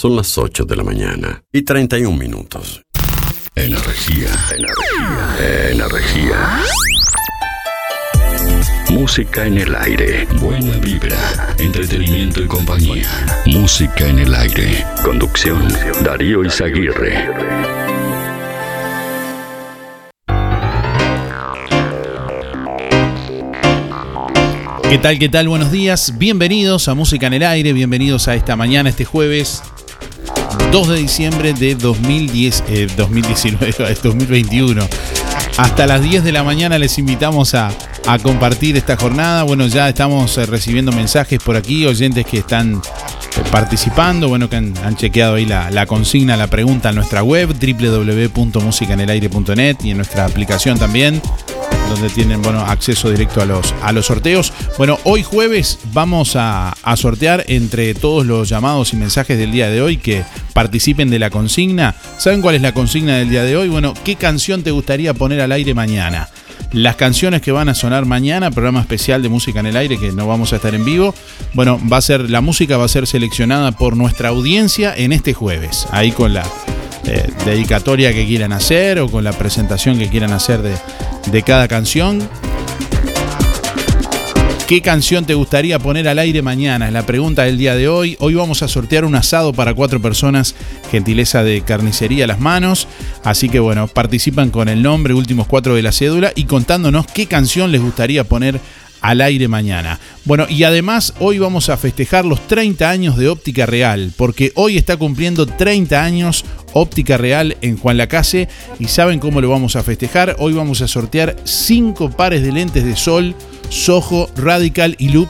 Son las 8 de la mañana y 31 minutos. Energía, energía, energía. Música en el aire. Buena vibra. Entretenimiento y compañía. Música en el aire. Conducción. Darío Izaguirre. ¿Qué tal? ¿Qué tal? Buenos días. Bienvenidos a Música en el Aire. Bienvenidos a esta mañana, este jueves 2 de diciembre de 2010, 2019, 2021. Hasta las 10 de la mañana les invitamos a, a compartir esta jornada. Bueno, ya estamos eh, recibiendo mensajes por aquí, oyentes que están eh, participando, bueno, que han, han chequeado ahí la, la, consigna, la pregunta en nuestra web, www.musicanelaire.net y en nuestra aplicación también donde tienen bueno, acceso directo a los, a los sorteos. Bueno, hoy jueves vamos a, a, sortear entre todos los llamados y mensajes del día de hoy que participen de la consigna. ¿Saben cuál es la consigna del día de hoy? Bueno, ¿qué canción te gustaría poner al aire mañana? Las canciones que van a sonar mañana, programa especial de música en el aire que no vamos a estar en vivo. Bueno, va a ser la música va a ser seleccionada por nuestra audiencia en este jueves. Ahí con la eh, dedicatoria que quieran hacer o con la presentación que quieran hacer de, de cada canción. ¿Qué canción te gustaría poner al aire mañana? Es la pregunta del día de hoy. Hoy vamos a sortear un asado para cuatro personas, gentileza de carnicería a las manos. Así que bueno, participan con el nombre, últimos cuatro de la cédula y contándonos qué canción les gustaría poner al aire mañana. Bueno, y además hoy vamos a festejar los 30 años de Óptica Real, porque hoy está cumpliendo 30 años Óptica Real en Juan Lacase y saben cómo lo vamos a festejar. Hoy vamos a sortear 5 pares de lentes de sol, Soho, Radical y Loop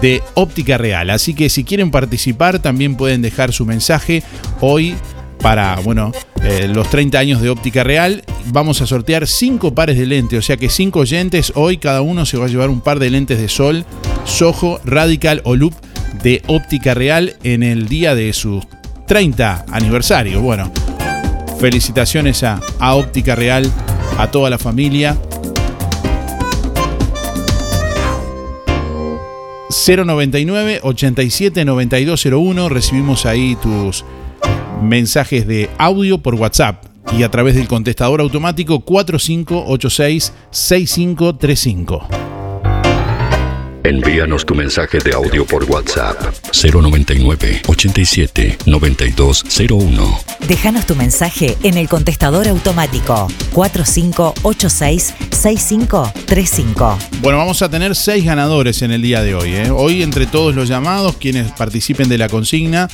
de Óptica Real. Así que si quieren participar también pueden dejar su mensaje hoy para, bueno, eh, los 30 años de óptica real. Vamos a sortear 5 pares de lentes, o sea que 5 oyentes, hoy cada uno se va a llevar un par de lentes de sol, Soho, Radical o Loop de óptica real en el día de su 30 aniversario. Bueno, felicitaciones a, a óptica real, a toda la familia. 099 87 9201 recibimos ahí tus mensajes de audio por WhatsApp y a través del contestador automático 4586-6535. Envíanos tu mensaje de audio por WhatsApp 099 87 9201. Déjanos tu mensaje en el contestador automático 4586 6535. Bueno, vamos a tener seis ganadores en el día de hoy. ¿eh? Hoy entre todos los llamados, quienes participen de la consigna,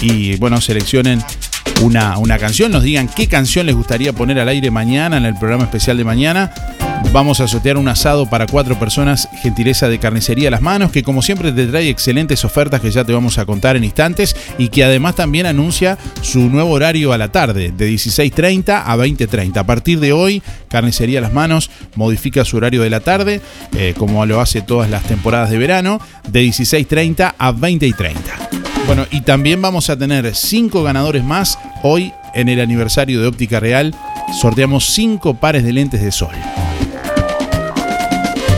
y bueno, seleccionen una, una, canción, nos digan qué canción les gustaría poner al aire mañana en el programa especial de mañana. Vamos a sortear un asado para cuatro personas, gentileza de carnicería a las manos, que como siempre te trae excelentes ofertas que ya te vamos a contar en instantes y que además también anuncia su nuevo horario a la tarde, de 16.30 a 20.30. A partir de hoy, Carnicería a las Manos modifica su horario de la tarde, eh, como lo hace todas las temporadas de verano, de 16.30 a 20.30. Bueno, y también vamos a tener cinco ganadores más hoy en el aniversario de Óptica Real. Sorteamos cinco pares de lentes de sol.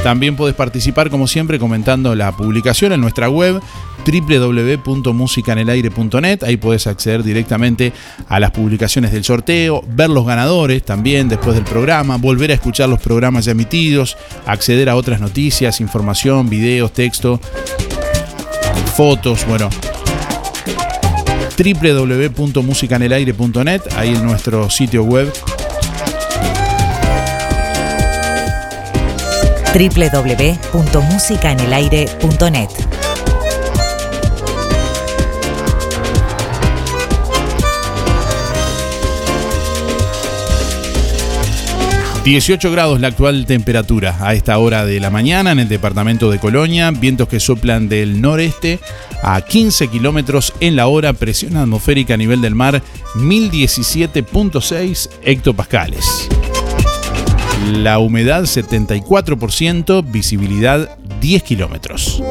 También puedes participar, como siempre, comentando la publicación en nuestra web www.musicanelaire.net. Ahí puedes acceder directamente a las publicaciones del sorteo, ver los ganadores también después del programa, volver a escuchar los programas ya emitidos, acceder a otras noticias, información, videos, texto, fotos, bueno, www.musicanelaire.net, ahí en nuestro sitio web. www.musicanelaire.net 18 grados la actual temperatura a esta hora de la mañana en el departamento de Colonia, vientos que soplan del noreste a 15 kilómetros en la hora, presión atmosférica a nivel del mar 1017.6 hectopascales. La humedad 74%, visibilidad 10 kilómetros.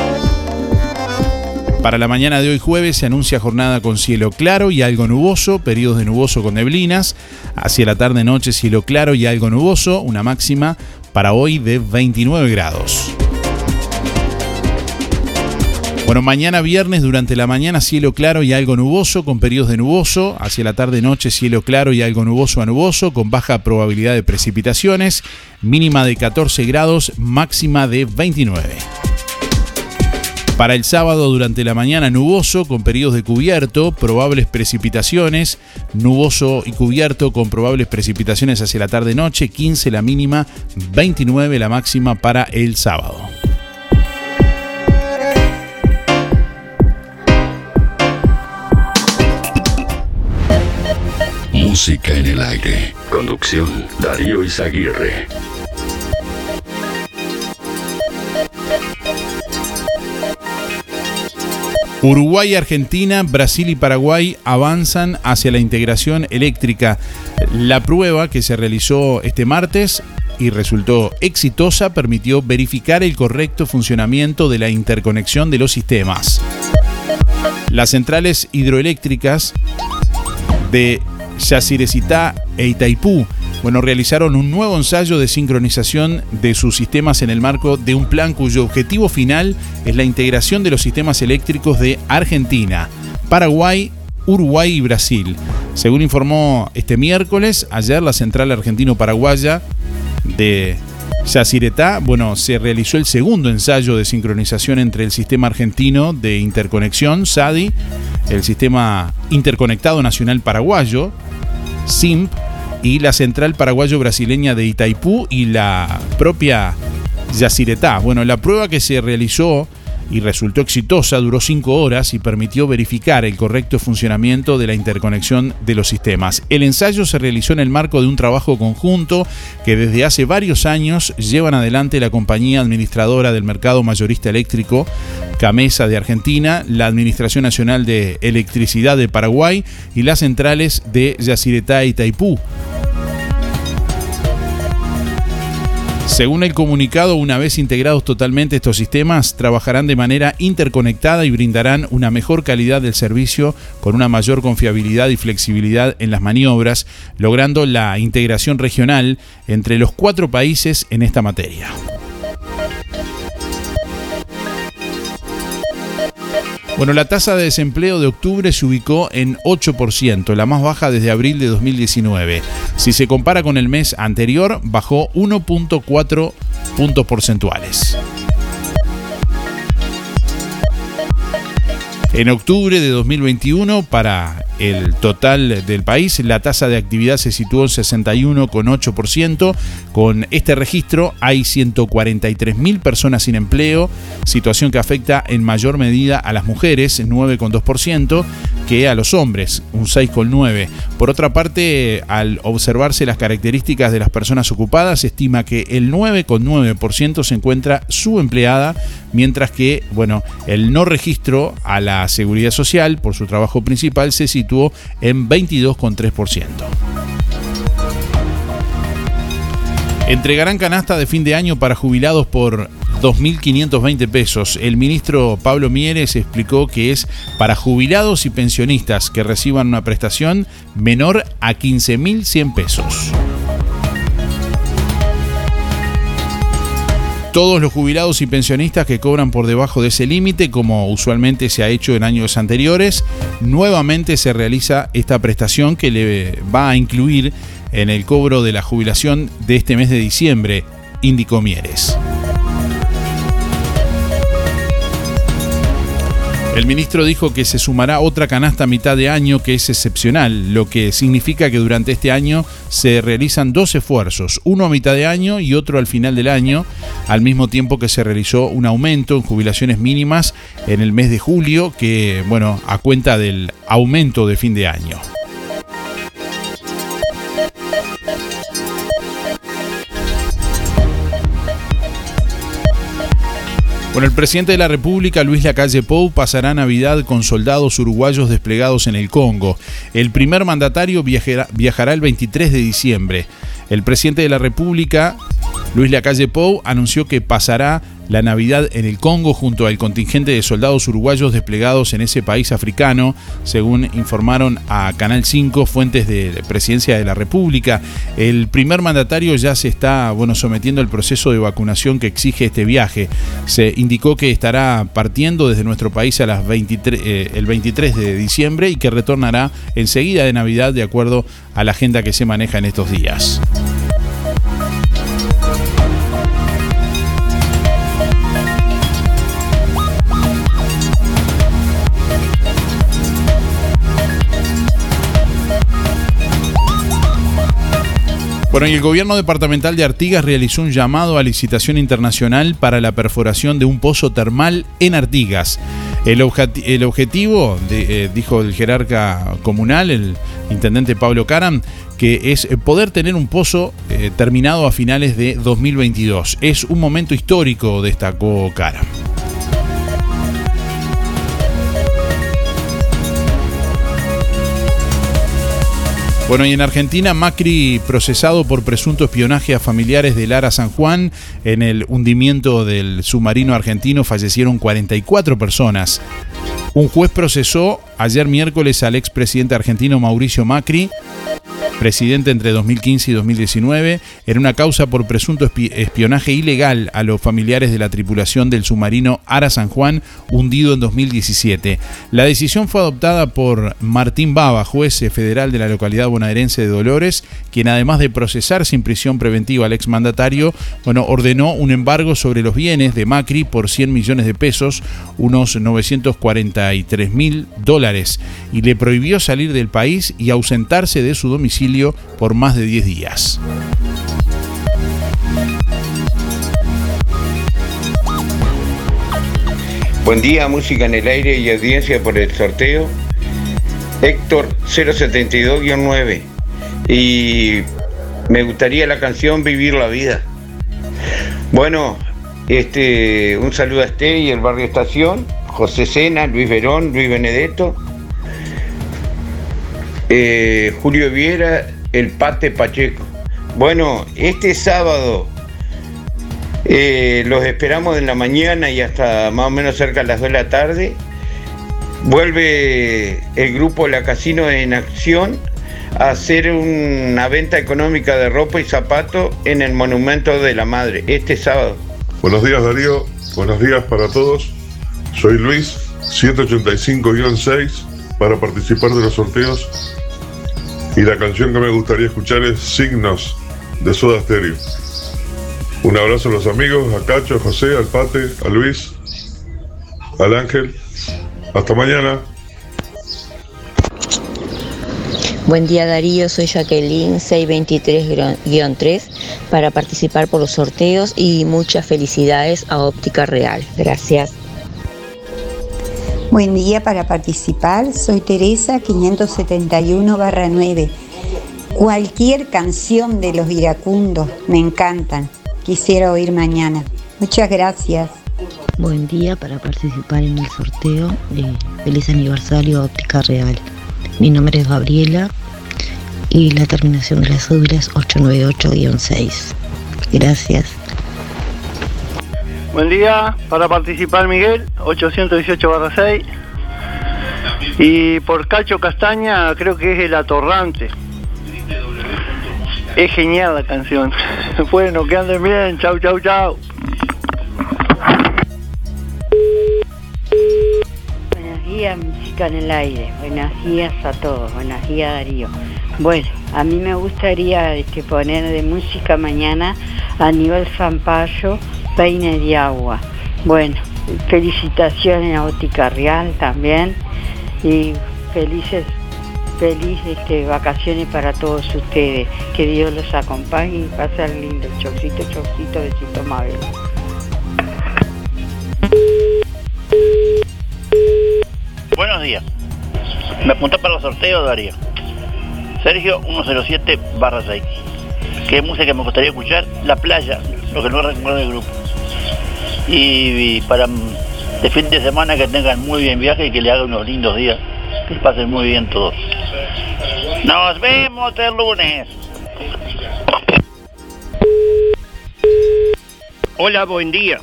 Para la mañana de hoy jueves se anuncia jornada con cielo claro y algo nuboso, periodos de nuboso con neblinas. Hacia la tarde-noche cielo claro y algo nuboso, una máxima para hoy de 29 grados. Bueno, mañana viernes durante la mañana cielo claro y algo nuboso con periodos de nuboso. Hacia la tarde noche cielo claro y algo nuboso a nuboso con baja probabilidad de precipitaciones. Mínima de 14 grados, máxima de 29. Para el sábado durante la mañana nuboso con periodos de cubierto, probables precipitaciones, nuboso y cubierto con probables precipitaciones hacia la tarde-noche, 15 la mínima, 29 la máxima para el sábado. Música en el aire. Conducción Darío Izaguirre. Uruguay, Argentina, Brasil y Paraguay avanzan hacia la integración eléctrica. La prueba que se realizó este martes y resultó exitosa permitió verificar el correcto funcionamiento de la interconexión de los sistemas. Las centrales hidroeléctricas de Yacyretá e Itaipú bueno, realizaron un nuevo ensayo de sincronización de sus sistemas en el marco de un plan cuyo objetivo final es la integración de los sistemas eléctricos de Argentina, Paraguay, Uruguay y Brasil. Según informó este miércoles, ayer la central argentino-paraguaya de Yacyretá, bueno, se realizó el segundo ensayo de sincronización entre el sistema argentino de interconexión, SADI, el sistema interconectado nacional paraguayo, SIMP, y la central paraguayo-brasileña de Itaipú y la propia Yacyretá. Bueno, la prueba que se realizó y resultó exitosa, duró cinco horas y permitió verificar el correcto funcionamiento de la interconexión de los sistemas. El ensayo se realizó en el marco de un trabajo conjunto que desde hace varios años llevan adelante la compañía administradora del mercado mayorista eléctrico, Camesa de Argentina, la Administración Nacional de Electricidad de Paraguay y las centrales de Yacyretá y Taipú. Según el comunicado, una vez integrados totalmente estos sistemas, trabajarán de manera interconectada y brindarán una mejor calidad del servicio con una mayor confiabilidad y flexibilidad en las maniobras, logrando la integración regional entre los cuatro países en esta materia. Bueno, la tasa de desempleo de octubre se ubicó en 8%, la más baja desde abril de 2019. Si se compara con el mes anterior, bajó 1.4 puntos porcentuales. En octubre de 2021, para el total del país, la tasa de actividad se situó en 61,8%. Con este registro hay 143.000 personas sin empleo, situación que afecta en mayor medida a las mujeres, 9,2%, que a los hombres, un 6,9%. Por otra parte, al observarse las características de las personas ocupadas, se estima que el 9,9% se encuentra subempleada, mientras que, bueno, el no registro a la seguridad social por su trabajo principal se situó en 22,3%. Entregarán canasta de fin de año para jubilados por 2.520 pesos. El ministro Pablo Mieres explicó que es para jubilados y pensionistas que reciban una prestación menor a 15.100 pesos. Todos los jubilados y pensionistas que cobran por debajo de ese límite, como usualmente se ha hecho en años anteriores, nuevamente se realiza esta prestación que le va a incluir en el cobro de la jubilación de este mes de diciembre, indicó Mieres. El ministro dijo que se sumará otra canasta a mitad de año que es excepcional, lo que significa que durante este año se realizan dos esfuerzos, uno a mitad de año y otro al final del año, al mismo tiempo que se realizó un aumento en jubilaciones mínimas en el mes de julio, que, bueno, a cuenta del aumento de fin de año. Bueno, el presidente de la República, Luis Lacalle Pou, pasará Navidad con soldados uruguayos desplegados en el Congo. El primer mandatario viajará, el 23 de diciembre. El presidente de la República, Luis Lacalle Pou, anunció que pasará la Navidad en el Congo junto al contingente de soldados uruguayos desplegados en ese país africano, según informaron a Canal 5 fuentes de Presidencia de la República. El primer mandatario ya se está bueno, sometiendo al proceso de vacunación que exige este viaje. Se indicó que estará partiendo desde nuestro país a las 23, eh, el 23 de diciembre y que retornará enseguida de Navidad de acuerdo a la agenda que se maneja en estos días. Bueno, el gobierno departamental de Artigas realizó un llamado a licitación internacional para la perforación de un pozo termal en Artigas. El, objetivo, eh, dijo el jerarca comunal, el intendente Pablo Caram, que es poder tener un pozo eh, terminado a finales de 2022. Es un momento histórico, destacó Caram. Bueno, y en Argentina, Macri procesado por presunto espionaje a familiares de Lara San Juan. En el hundimiento del submarino argentino fallecieron 44 personas. Un juez procesó ayer miércoles al expresidente argentino Mauricio Macri presidente entre 2015 y 2019, en una causa por presunto espionaje ilegal a los familiares de la tripulación del submarino Ara San Juan, hundido en 2017. La decisión fue adoptada por Martín Baba, juez federal de la localidad bonaerense de Dolores, quien además de procesar sin prisión preventiva al exmandatario, bueno, ordenó un embargo sobre los bienes de Macri por 100 millones de pesos, unos 943 mil dólares, y le prohibió salir del país y ausentarse de su domicilio por más de 10 días. Buen día, música en el aire y audiencia por el sorteo. Héctor 072-9. Y me gustaría la canción Vivir la Vida. Bueno, este, un saludo a este y el barrio Estación, José Sena, Luis Verón, Luis Benedetto, eh, Julio Viera, el Pate Pacheco. Bueno, este sábado eh, los esperamos en la mañana y hasta más o menos cerca de las 2 de la tarde. Vuelve el grupo La Casino en acción a hacer una venta económica de ropa y zapatos en el Monumento de la Madre este sábado. Buenos días Darío, buenos días para todos. Soy Luis, 185-6 para participar de los sorteos y la canción que me gustaría escuchar es Signos de Soda Stereo. Un abrazo a los amigos, a Cacho, a José, al Pate, a Luis, al Ángel. Hasta mañana. Buen día Darío, soy Jacqueline 623-3 para participar por los sorteos y muchas felicidades a Óptica Real. Gracias. Buen día para participar, soy Teresa 571-9. Cualquier canción de los iracundos me encantan. Quisiera oír mañana. Muchas gracias. Buen día para participar en el sorteo de Feliz Aniversario Óptica Real. Mi nombre es Gabriela y la terminación de la cédula es 898-6. Gracias. Buen día, para participar Miguel, 818-6. Y por Cacho Castaña creo que es el atorrante. Es genial la canción. bueno, que anden bien, chau, chau, chau. Buenos días, música en el aire. Buenos días a todos. Buenos días, Darío. Bueno, a mí me gustaría este, poner de música mañana a nivel Zampayo peine de agua. Bueno, felicitaciones a Ótica Real también y felices feliz este, vacaciones para todos ustedes. Que Dios los acompañe y pasen lindo. Chocito, chocito, besito Mabel. Buenos días. Me apuntó para los sorteos, Darío. Sergio 107 barra 6. ¿Qué música me gustaría escuchar? La playa, lo que no recuerdo del grupo y, para de fin de semana que tengan muy bien viaje y que le hagan unos lindos días. Que pasen muy bien todos. Nos vemos el lunes. Hola, buen día.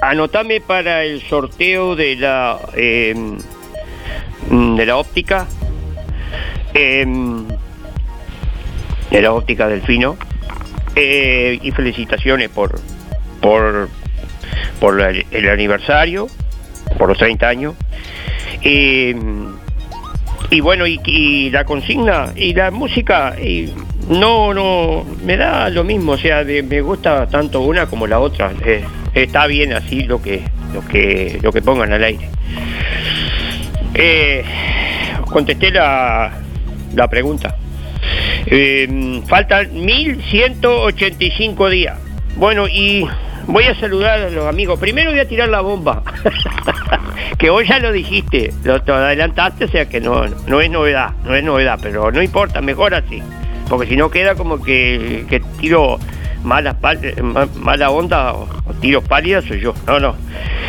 anotame para el sorteo de la eh, de la óptica. eh, de la óptica Delfino. Eh, y felicitaciones por por por el aniversario, por los 30 años. Eh, y bueno, y, la consigna y la música, y no, no, me da lo mismo, o sea, me gusta tanto una como la otra. Eh, está bien así lo que, lo que, lo que pongan al aire. Eh, contesté la, la pregunta. Eh, faltan 1185 días. Bueno, y voy a saludar a los amigos. Primero voy a tirar la bomba. que hoy ya lo dijiste, lo te adelantaste, o sea que no, no es novedad, no es novedad, pero no importa, mejor así. Porque si no queda como que, tiro malas mala onda o, tiros pálidas soy yo. No, no.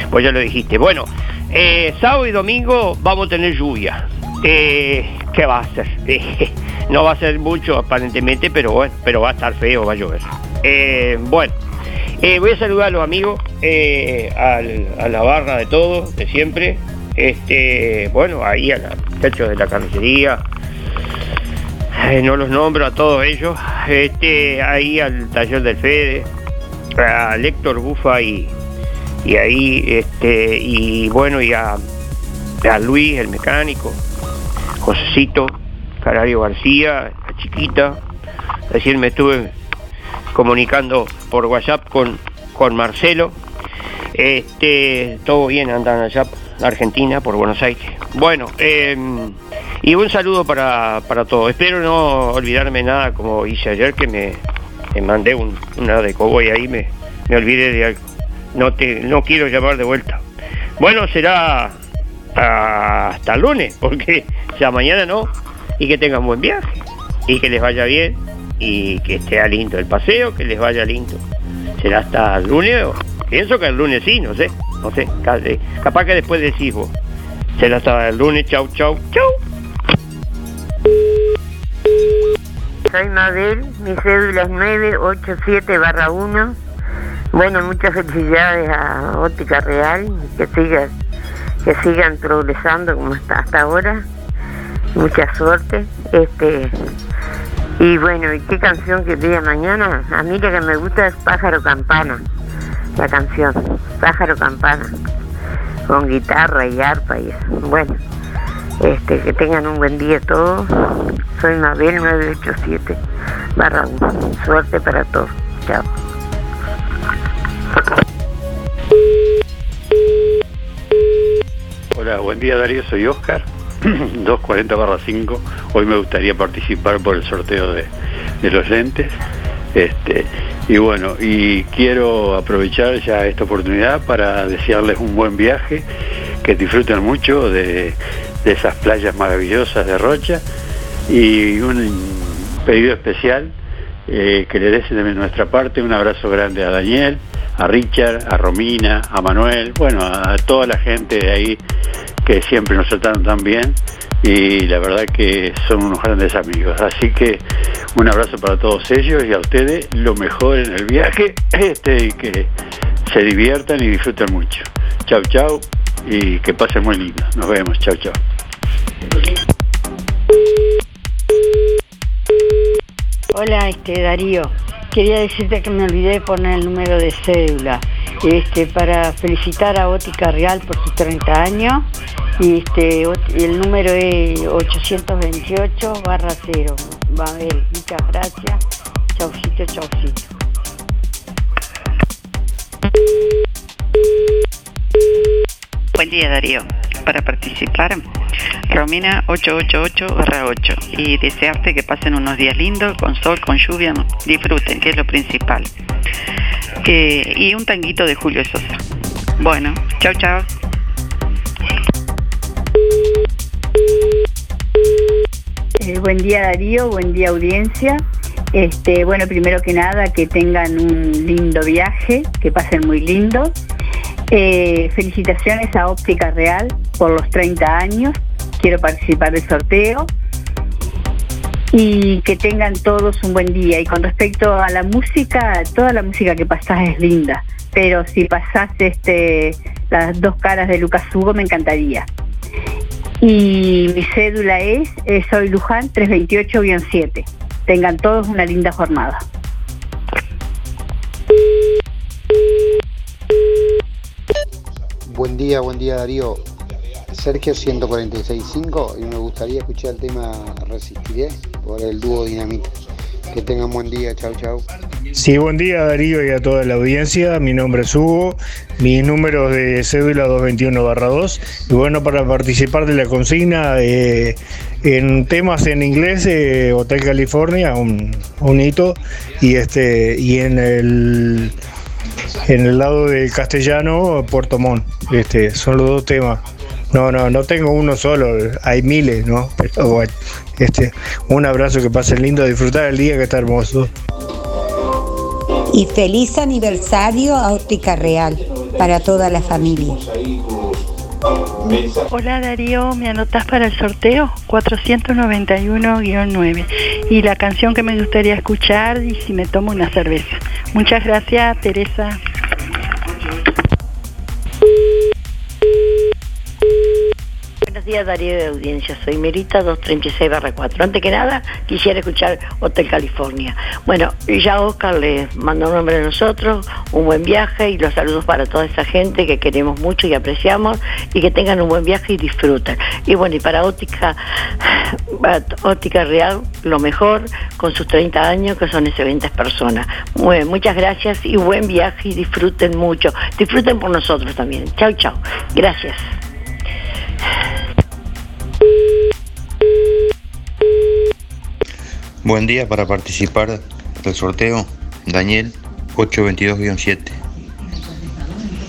Pues ya lo dijiste. Bueno, eh, sábado y domingo vamos a tener lluvia. Eh, ¿Qué va a? Eh, no va a ser mucho aparentemente, pero bueno, pero va a estar feo, va a llover. Eh, bueno, eh, voy a saludar a los amigos, eh, a la barra de todo, de siempre. Este, bueno, ahí a los muchachos de la carnicería, no los nombro a todos ellos. Este, ahí al taller del Fede, a Héctor Bufa y, y ahí, este, y bueno, y a, a Luis, el mecánico, Josecito, Carario García, la chiquita. Recién me estuve comunicando por WhatsApp con, con Marcelo. Este, todo bien, andan allá en Argentina, por Buenos Aires. Bueno, eh, y un saludo para, para todos. Espero no olvidarme nada como hice ayer, que me, me mandé un, una de cowboy ahí, me, me olvidé de algo. No, te, no quiero llamar de vuelta. Bueno, será hasta lunes, porque ya mañana no. Y que tengan buen viaje. Y que les vaya bien. Y que esté lindo el paseo, que les vaya lindo. Será hasta el lunes. Pienso que el lunes sí, no sé. No sé. eh, Capaz que después decís vos. Será hasta el lunes. Chau, chau, chau. Soy Mabel, mi cédula es 987 barra 1. Bueno, muchas felicidades a Óptica Real, que sigan, que sigan progresando como está hasta ahora. Mucha suerte. Este y bueno, ¿y qué canción que pide mañana? A mí la que me gusta es Pájaro Campana, la canción, Pájaro Campana, con guitarra y arpa y eso. Bueno, este, que tengan un buen día todos. Soy Mabel 987 barra 1. Suerte para todos. Chao. Hola, buen día Darío, soy Oscar, 240 barra 5. Hoy me gustaría participar por el sorteo de, los lentes. Este, y bueno, y quiero aprovechar ya esta oportunidad para desearles un buen viaje, que disfruten mucho de, esas playas maravillosas de Rocha y un pedido especial eh, que le des de nuestra parte un abrazo grande a Daniel, a Richard, a Romina, a Manuel, bueno, a toda la gente de ahí que siempre nos trataron tan bien y la verdad que son unos grandes amigos. Así que un abrazo para todos ellos y a ustedes lo mejor en el viaje este, y que se diviertan y disfruten mucho. Chau, chau y que pasen muy lindo. Nos vemos. Chau, chau. Hola, este Darío. Quería decirte que me olvidé de poner el número de cédula. Este, para felicitar a Ótica Real por sus 30 años. Y este, el número es 828 barra 0. Va a ver, muchas gracias. Chaucito, chaucito. Buen día Darío. Para participar, Romina 888-8 y desearte que pasen unos días lindos, con sol, con lluvia, disfruten, que es lo principal. Y un tanguito de Julio Sosa. Bueno, chao, chao. Eh, buen día Darío, buen día audiencia. Este, bueno, primero que nada, que tengan un lindo viaje, que pasen muy lindo. Eh, felicitaciones a Óptica Real por los 30 años. Quiero participar del sorteo. y que tengan todos un buen día. Y con respecto a la música, toda la música que pasás es linda, pero si pasás este, las dos caras de Lucas Hugo me encantaría. Y mi cédula es, eh, soy Luján 328-7. Tengan todos una linda jornada. Buen día, buen día Darío. Sergio 146.5 y me gustaría escuchar el tema Resistiré por el dúo Dinamita. Que tengan buen día, chau chau. Sí, buen día Darío y a toda la audiencia. Mi nombre es Hugo, mi número de cédula 221-2. Y bueno, para participar de la consigna, eh, en temas en inglés, eh, Hotel California, un, un hito. Y, este, y en el en el lado del castellano, Puerto Montt. Este, son los dos temas. No, no, no tengo uno solo, hay miles, ¿no? Este, un abrazo, que pasen lindo, disfrutar el día que está hermoso. Y feliz aniversario a Óptica Real para toda la familia. Hola Darío, ¿me anotas para el sorteo? 491-9. Y la canción que me gustaría escuchar y si me tomo una cerveza. Muchas gracias, Teresa. Días Darío de audiencia, soy Merita 236 4. Antes que nada quisiera escuchar Hotel California. Bueno, ya Oscar les mandó un nombre a nosotros, un buen viaje y los saludos para toda esa gente que queremos mucho y apreciamos y que tengan un buen viaje y disfruten. Y bueno, y para Óptica, Óptica Real, lo mejor con sus 30 años que son excelentes personas. Bueno, muchas gracias y buen viaje y disfruten mucho. Disfruten por nosotros también. Chau, chau. Gracias. Buen día para participar del sorteo. Daniel 822-7.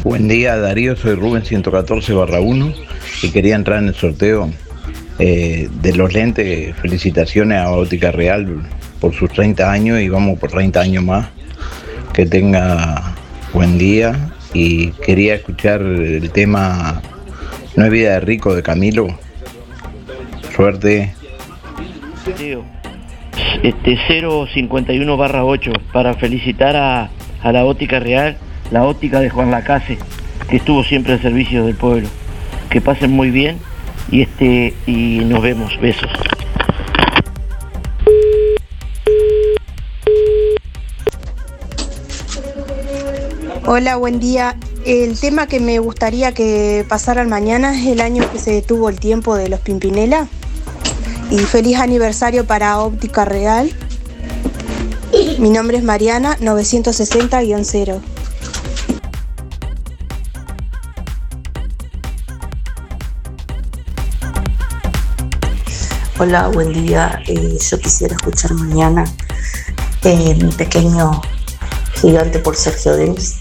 Buen día Darío, soy Rubén 114 barra 1 y quería entrar en el sorteo eh, de los lentes. Felicitaciones a Óptica Real por sus 30 años y vamos por 30 años más. Que tenga buen día y quería escuchar el tema No hay vida de rico de Camilo. Suerte. Tío, este 051 barra 8 para felicitar a, a la óptica real, la óptica de Juan Lacase, que estuvo siempre al servicio del pueblo. Que pasen muy bien y este y nos vemos. Besos. Hola, buen día. El tema que me gustaría que pasaran mañana es el año que se detuvo el tiempo de los Pimpinela. Y feliz aniversario para Óptica Real. Mi nombre es Mariana, 960-0. Hola, buen día. Eh, yo quisiera escuchar mañana eh, mi pequeño gigante por Sergio Denis,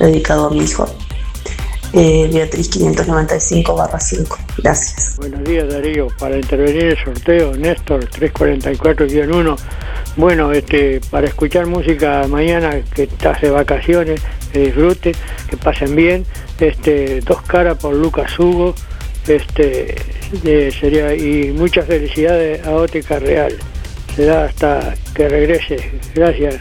dedicado a mi hijo. Eh, Beatriz 595 barra 5. Gracias. Buenos días Darío, para intervenir el sorteo, Néstor 344-1. Bueno, este, para escuchar música mañana que estás de vacaciones, que disfruten, que pasen bien. Este, dos caras por Lucas Hugo. Este, de- sería, y muchas felicidades a Ótica Real. Será hasta que regrese. Gracias.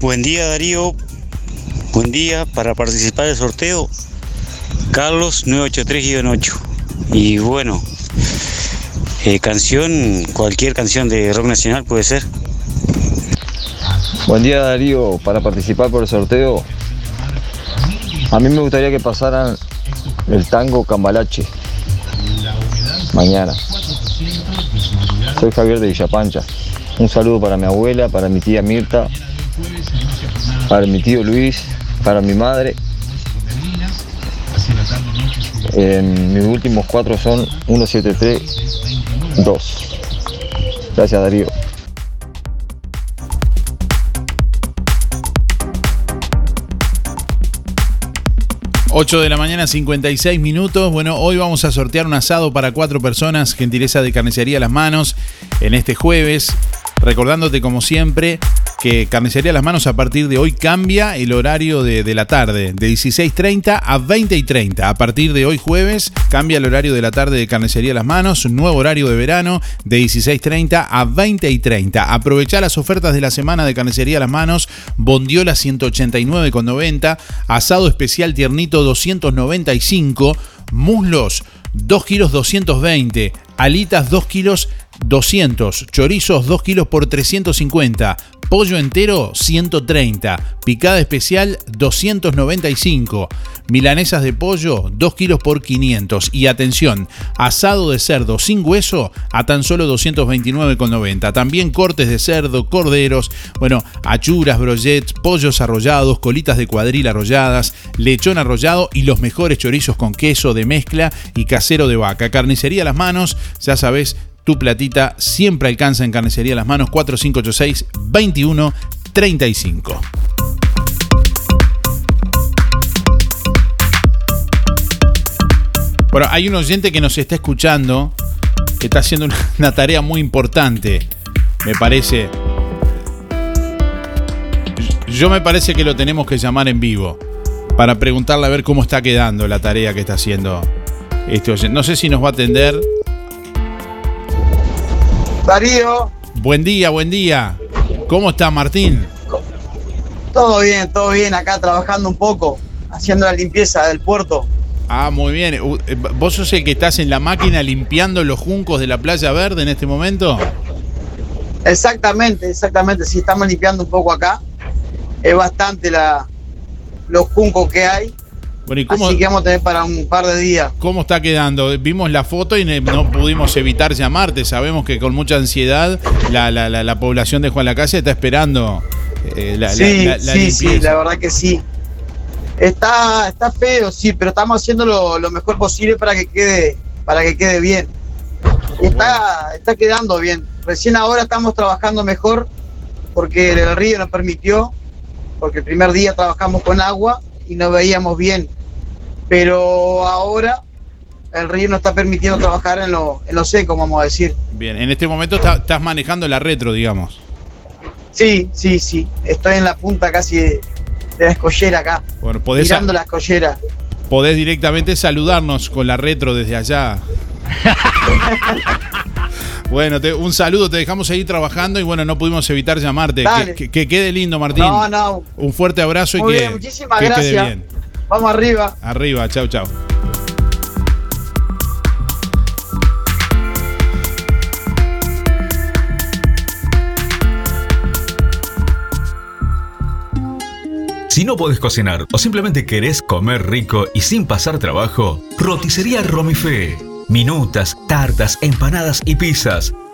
Buen día Darío, buen día para participar del sorteo. Carlos 983-8. Y bueno, eh, canción, cualquier canción de rock nacional puede ser. Buen día Darío, para participar por el sorteo. A mí me gustaría que pasaran el tango Cambalache mañana. Soy Javier de Villapancha. Un saludo para mi abuela, para mi tía Mirta, para mi tío Luis, para mi madre. Mis últimos cuatro son 1732. Gracias Darío. 8 de la mañana, 56 minutos. Bueno, hoy vamos a sortear un asado para cuatro personas, gentileza de carnicería a las manos, en este jueves. Recordándote, como siempre, que Carnicería Las Manos a partir de hoy cambia el horario de, la tarde, de 16.30 a 20.30. A partir de hoy jueves cambia el horario de la tarde de Carnicería Las Manos, nuevo horario de verano de 16.30 a 20.30. Aprovechá las ofertas de la semana de Carnicería Las Manos, Bondiola 189,90, asado especial tiernito 295, muslos 2 kilos 220, alitas 2 kilos 200, chorizos 2 kilos por 350, pollo entero 130, picada especial 295, milanesas de pollo 2 kilos por 500 y atención, asado de cerdo sin hueso a tan solo 229,90. También cortes de cerdo, corderos, bueno, achuras, brochets, pollos arrollados, colitas de cuadril arrolladas, lechón arrollado y los mejores chorizos con queso de mezcla y casero de vaca. Carnicería a las manos, ya sabes, tu platita siempre alcanza en Carnicería Las Manos 4586 2135. Bueno, hay un oyente que nos está escuchando que está haciendo una tarea muy importante, me parece. Yo me parece que lo tenemos que llamar en vivo para preguntarle a ver cómo está quedando la tarea que está haciendo este oyente. No sé si nos va a atender. Darío, Buen día, buen día. ¿Cómo está Martín? todo bien, todo bien, acá trabajando un poco, haciendo la limpieza del puerto. Ah, muy bien. Eh, ¿Vos sos el que estás en la máquina limpiando los juncos de la playa verde en este momento? Exactamente, exactamente, sí, estamos limpiando un poco acá. Es bastante la, los juncos que hay, Bueno, ¿y cómo, así que vamos a tener para un par de días. cómo está quedando? Vimos la foto y no pudimos evitar llamarte. Sabemos que con mucha ansiedad la, la- la- la población de Juan Lacase está esperando eh, la, sí, la- la sí, sí, la verdad que sí. Está, está feo, sí, pero estamos haciendo lo, lo mejor posible para que quede, para que quede bien. Y está, está quedando bien. Recién ahora estamos trabajando mejor porque el río nos permitió, porque el primer día trabajamos con agua y no veíamos bien. Pero ahora el río nos está permitiendo trabajar en lo, en lo seco, vamos a decir. Bien, en este momento está- estás manejando la retro, digamos. Sí, sí, sí. Estoy en la punta casi de, de la escollera acá. Bueno, podés, mirando la escollera. podés directamente saludarnos con la retro desde allá. Bueno, te- un saludo, te dejamos seguir trabajando y bueno, no pudimos evitar llamarte. Que, que- que quede lindo, Martín. No, no. Un fuerte abrazo y Muy que, bien, muchísimas que quede bien. Vamos arriba. Arriba, chau, chau. Si no podés cocinar o simplemente querés comer rico y sin pasar trabajo, roticería Romifé. Minutas, tartas, empanadas y pizzas.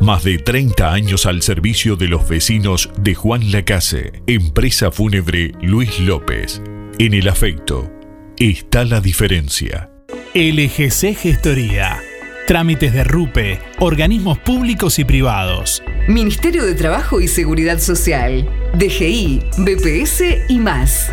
Más de 30 años al servicio de los vecinos de Juan Lacase. Empresa Fúnebre Luis López. En el afecto está la diferencia. LGC Gestoría. Trámites de RUPE, organismos públicos y privados. Ministerio de Trabajo y Seguridad Social, DGI, BPS y más.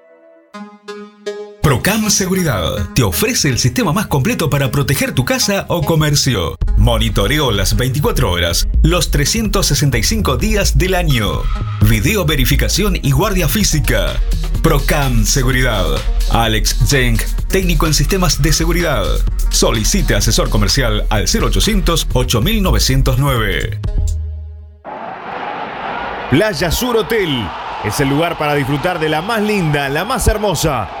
Procam Seguridad te ofrece el sistema más completo para proteger tu casa o comercio. Monitoreo las 24 horas, los 365 días del año. Video verificación y guardia física. Procam Seguridad. Alex Jenk, técnico en sistemas de seguridad. Solicite asesor comercial al 0800 8909. Playa Sur Hotel es el lugar para disfrutar de la más linda, la más hermosa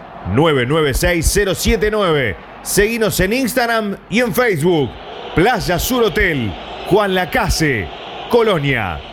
996-079. Seguinos en Instagram y en Facebook. Playa Sur Hotel, Juan Lacase, Colonia.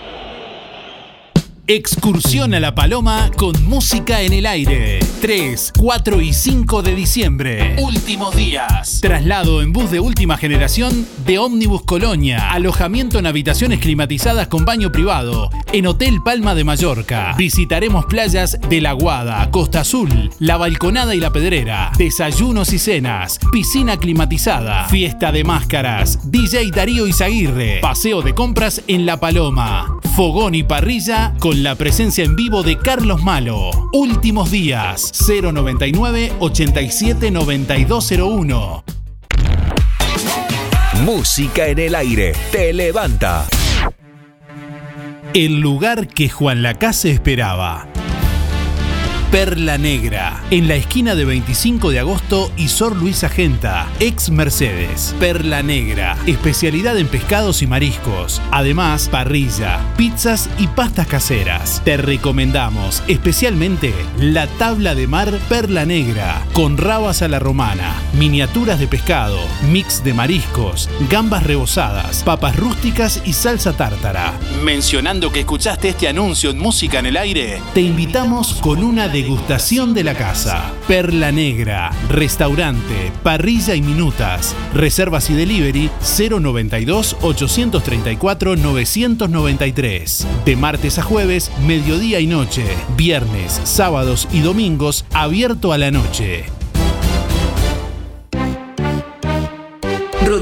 Excursión a La Paloma con música en el aire. 3, 4 y 5 de diciembre. Últimos días. Traslado en bus de última generación de Ómnibus Colonia. Alojamiento en habitaciones climatizadas con baño privado. En Hotel Palma de Mallorca. Visitaremos playas de La Guada, Costa Azul, La Balconada y La Pedrera. Desayunos y cenas. Piscina climatizada. Fiesta de máscaras. DJ Darío Izaguirre. Paseo de compras en La Paloma. Fogón y parrilla con la presencia en vivo de Carlos Malo. Últimos días 099 87 9201. Música en el aire te levanta. El lugar que Juan Lacase esperaba. Perla Negra, en la esquina de 25 de agosto y Sor Luisa Genta, ex Mercedes. Perla Negra, especialidad en pescados y mariscos. Además, parrilla, pizzas y pastas caseras. Te recomendamos especialmente la tabla de mar Perla Negra, con rabas a la romana, miniaturas de pescado, mix de mariscos, gambas rebozadas, papas rústicas y salsa tártara. Mencionando que escuchaste este anuncio en Música en el Aire, te invitamos con una degustación de la casa. Perla Negra, restaurante, parrilla y minutas. Reservas y delivery 092 834 993. De martes a jueves, mediodía y noche. Viernes, sábados y domingos, abierto a la noche.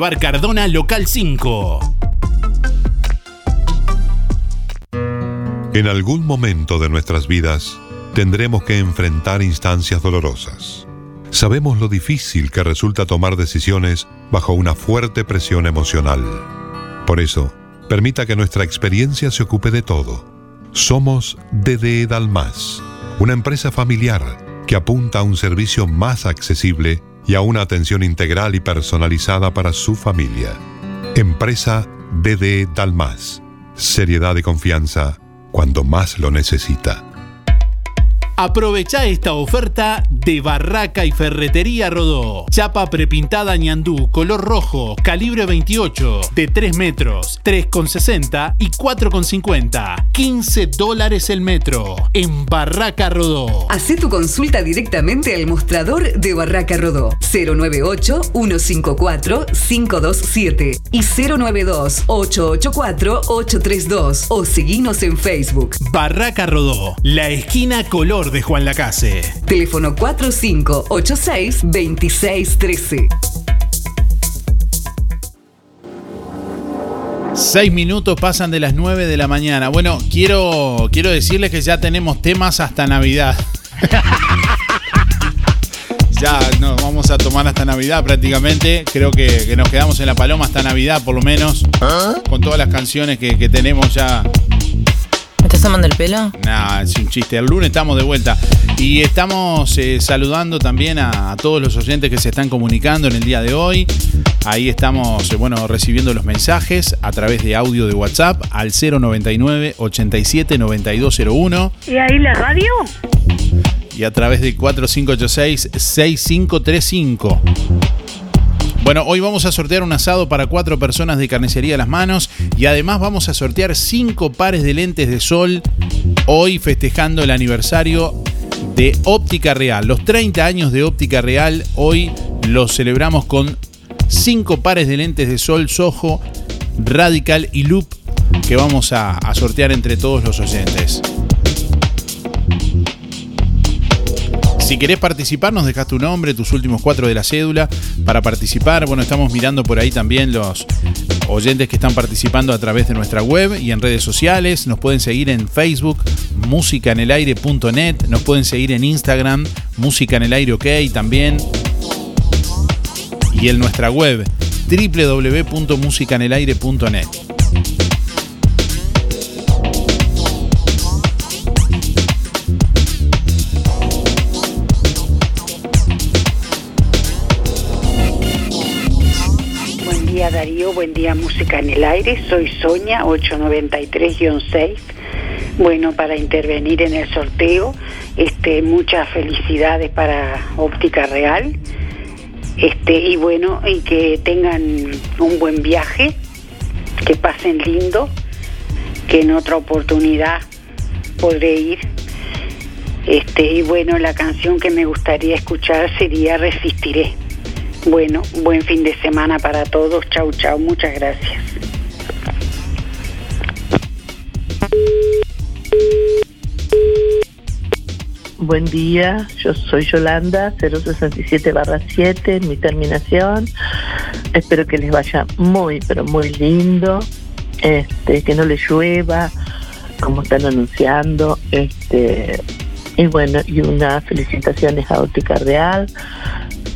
Cardona Local 5. En algún momento de nuestras vidas tendremos que enfrentar instancias dolorosas. Sabemos lo difícil que resulta tomar decisiones bajo una fuerte presión emocional. Por eso, permita que nuestra experiencia se ocupe de todo. Somos DDE Dalmas, una empresa familiar que apunta a un servicio más accesible y a una atención integral y personalizada para su familia. Empresa DDE Dalmas. Seriedad y confianza cuando más lo necesita. Aprovecha esta oferta de Barraca y Ferretería Rodó. Chapa prepintada ñandú, color rojo, calibre 28, de 3 metros, 3,60 y 4,50. 15 dólares el metro. En Barraca Rodó. Hacé tu consulta directamente al mostrador de Barraca Rodó. 098-154-527 y 092-884-832 o seguinos en Facebook. Barraca Rodó, la esquina color de Juan Lacase. Teléfono 4586-2613. Seis minutos pasan de las 9 de la mañana. Bueno, quiero, quiero decirles que ya tenemos temas hasta Navidad. ya nos vamos a tomar hasta Navidad prácticamente. Creo que, que nos quedamos en la paloma hasta Navidad por lo menos. Con todas las canciones que, que tenemos ya ¿Me estás tomando el pelo? Nah, es un chiste. El lunes estamos de vuelta. Y estamos eh, saludando también a, a todos los oyentes que se están comunicando en el día de hoy. Ahí estamos, eh, bueno, recibiendo los mensajes a través de audio de WhatsApp al 099 87 9201 ¿Y ahí la radio? y a través de 4586 6535. Bueno, hoy vamos a sortear un asado para cuatro personas de carnicería a las manos y además vamos a sortear cinco pares de lentes de sol hoy festejando el aniversario de Óptica Real. Los 30 años de Óptica Real hoy los celebramos con cinco pares de lentes de sol Soho, Radical y Loop que vamos a, a sortear entre todos los oyentes. Si querés participar, nos dejas tu nombre, tus últimos cuatro de la cédula para participar. Bueno, estamos mirando por ahí también los oyentes que están participando a través de nuestra web y en redes sociales. Nos pueden seguir en Facebook, musicanelaire.net. Nos pueden seguir en Instagram, Música en el Aire OK también. Y en nuestra web, www.musicanelaire.net. buen día Música en el Aire, soy Soña 893-6. Bueno, para intervenir en el sorteo, este, muchas felicidades para Óptica Real. Este, y bueno, y que tengan un buen viaje, que pasen lindo, que en otra oportunidad podré ir. Este, y bueno, la canción que me gustaría escuchar sería Resistiré. Bueno, buen fin de semana para todos. Chau, chau. Muchas gracias. Buen día, yo soy Yolanda, 067 7, mi terminación. Espero que les vaya muy, pero muy lindo. Este, que no les llueva, como están anunciando. Este, y bueno, y unas felicitaciones a Óptica Real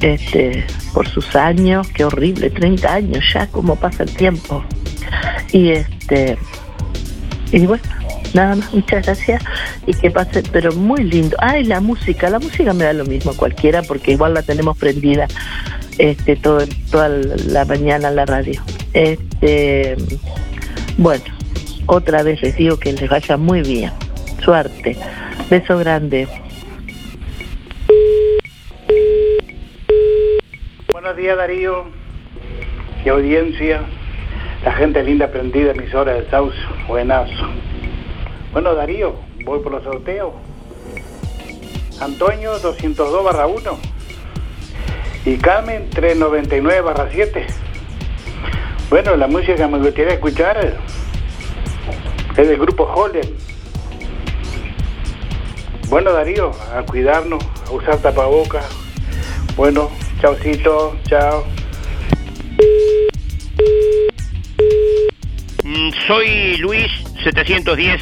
este, por sus años, qué horrible, 30 años ya, cómo pasa el tiempo. Y este, y bueno, nada más, muchas gracias y que pase, pero muy lindo. Ay, la música, la música me da lo mismo cualquiera porque igual la tenemos prendida este todo, toda la mañana en la radio. Este, bueno, otra vez les digo que les vaya muy bien. Suerte. Beso grande. Buenos días Darío y audiencia, la gente linda prendida, emisora del Sauce, buenazo. Bueno Darío, voy por los sorteos. Antonio 202 barra 1 y Carmen 399 barra 7. Bueno, la música que me gustaría escuchar es del grupo Holden. Bueno Darío, a cuidarnos, a usar tapabocas. Bueno, chaucito, chao. Mm, Soy Luis 710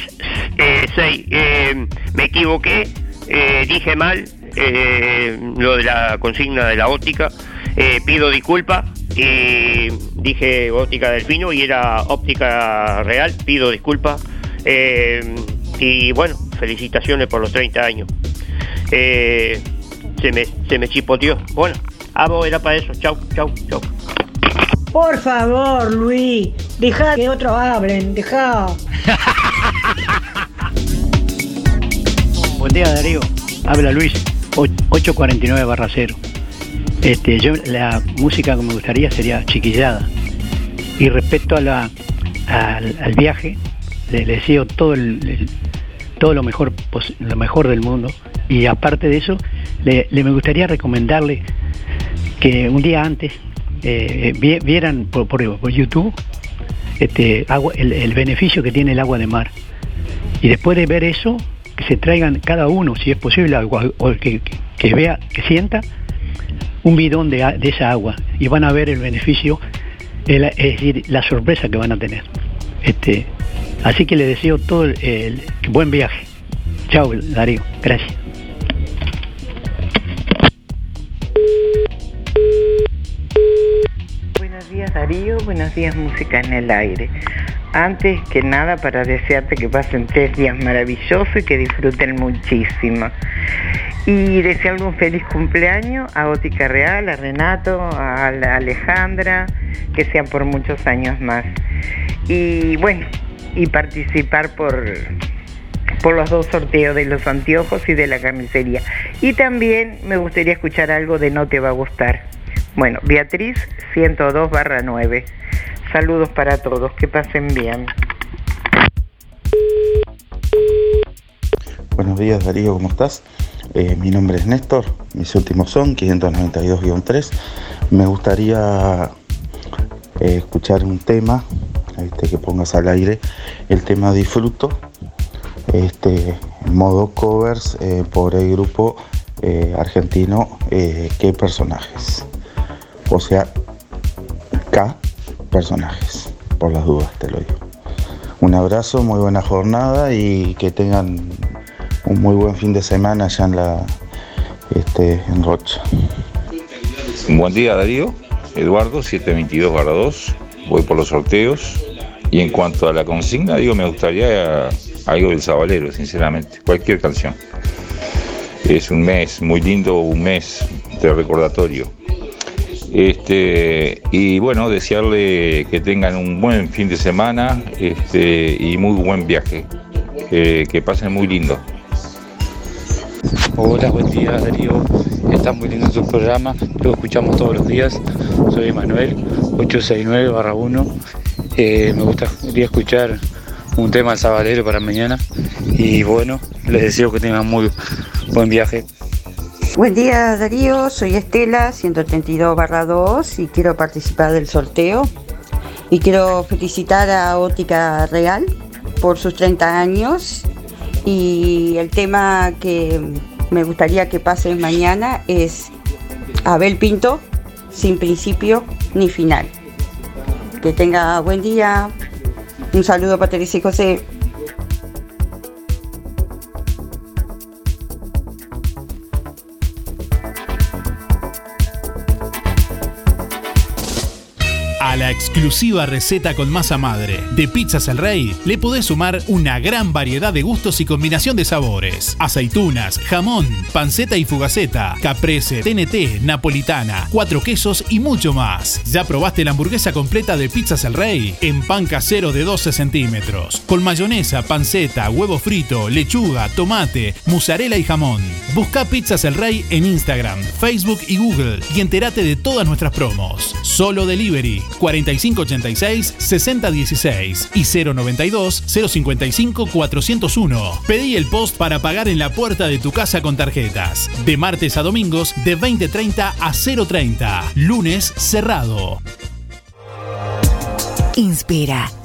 eh, 6. Eh, me equivoqué, eh, dije mal lo de la consigna de la óptica. Pido disculpa y dije óptica delfino y era óptica real. Pido disculpa. Y bueno, felicitaciones por los 30 años. Se, me, se me chipoteó. Bueno, amo era para eso. Chau, chau, chau. Por favor, Luis, deja que otros hablen, deja. Buen día Darío, Habla Luis, 849 barra 0. Este, yo, la música que me gustaría sería chiquillada. Y respecto a la, al, al viaje, le, le deseo todo, el, el- todo lo, mejor, lo mejor del mundo. Y aparte de eso, le, le me gustaría recomendarle que un día antes eh, vi- vieran por, YouTube este, agua, el, beneficio que tiene el agua de mar. Y después de ver eso, que se traigan cada uno, si es posible, o que, que- vea, que sienta un bidón de, esa agua y van a ver el beneficio, es decir, la sorpresa que van a tener. Este, así que le deseo todo el, el- buen viaje. Chao, Darío. Gracias. Buenos días Darío, buenos días Música en el Aire. Antes que nada para desearte que pasen tres días maravillosos y que disfruten muchísimo. Y desearle un feliz cumpleaños a Ótica Real, a Renato, a Alejandra, que sean por muchos años más. Y bueno, y participar por, por los dos sorteos de los anteojos y de la carnicería. Y también me gustaría escuchar algo de No Te Va a Gustar. Bueno, Beatriz 102 barra 9. Saludos para todos, que pasen bien. Buenos días Darío, ¿cómo estás? Eh, mi nombre es Néstor, mis últimos son 592-3. Me gustaría eh, escuchar un tema este, que pongas al aire, el tema Disfruto, este, modo covers eh, por el grupo argentino ¿Qué personajes? O sea, K personajes, por las dudas te lo digo. Un abrazo, muy buena jornada y que tengan un muy buen fin de semana allá en la este, en Rocha. Buen día Darío, Eduardo 722 2, voy por los sorteos y en cuanto a la consigna, digo, me gustaría algo del Sabalero, sinceramente, cualquier canción. Es un mes muy lindo, un mes de recordatorio. Este, y bueno, desearle que tengan un buen fin de semana este, y muy buen viaje. Que, pasen muy lindo. Hola, buen día Darío. Está muy lindo tu programa, lo escuchamos todos los días. Soy Manuel, 869-1. Eh, me gustaría escuchar un tema Sabalero para mañana. Y bueno, les deseo que tengan muy buen viaje. Buen día Darío, soy Estela, 132 barra 2 y quiero participar del sorteo. Y quiero felicitar a Ótica Real por sus 30 años. Y el tema que me gustaría que pasen mañana es Abel Pinto, sin principio ni final. Que tenga buen día. Un saludo para Teresa y José. Exclusiva receta con masa madre de Pizzas El Rey le podés sumar una gran variedad de gustos y combinación de sabores. Aceitunas, jamón, panceta y fugaceta, caprese, TNT, napolitana, cuatro quesos y mucho más. ¿Ya probaste la hamburguesa completa de Pizzas El Rey? En pan casero de 12 centímetros, con mayonesa, panceta, huevo frito, lechuga, tomate, mozzarella y jamón. Busca Pizzas El Rey en Instagram, Facebook y Google y entérate de todas nuestras promos. Solo Delivery 4586-6016 y 092-055-401. Pedí el post para pagar en la puerta de tu casa con tarjetas. De martes a domingos de 20.30 a 0.30. Lunes cerrado. Inspira.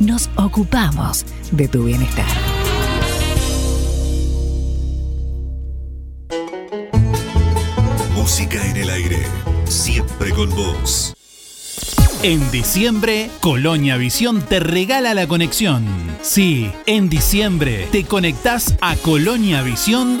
nos ocupamos de tu bienestar. Música en el aire. Siempre con vos. En diciembre, Colonia Visión te regala la conexión. Sí, en diciembre te conectás a Colonia Visión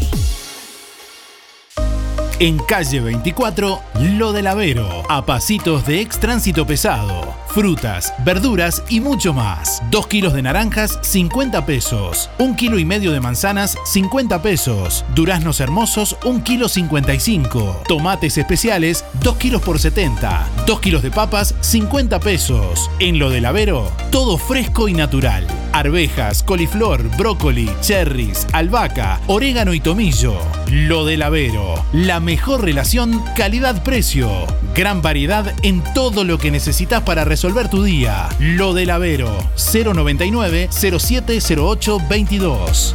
En calle 24, Lo del Avero, a pasitos de ex tránsito pesado. Frutas, verduras y mucho más. 2 kilos de naranjas, 50 pesos. 1 kilo y medio de manzanas, 50 pesos. Duraznos hermosos, 1 kilo 55. Tomates especiales, 2 kilos por 70. 2 kilos de papas, 50 pesos. En Lo del Avero, todo fresco y natural. Arvejas, coliflor, brócoli, cherries, albahaca, orégano y tomillo. Lo del Avero, la mejor relación calidad-precio. Gran variedad en todo lo que necesitas para resolver tu día. Lo del Avero, 099 0708 22.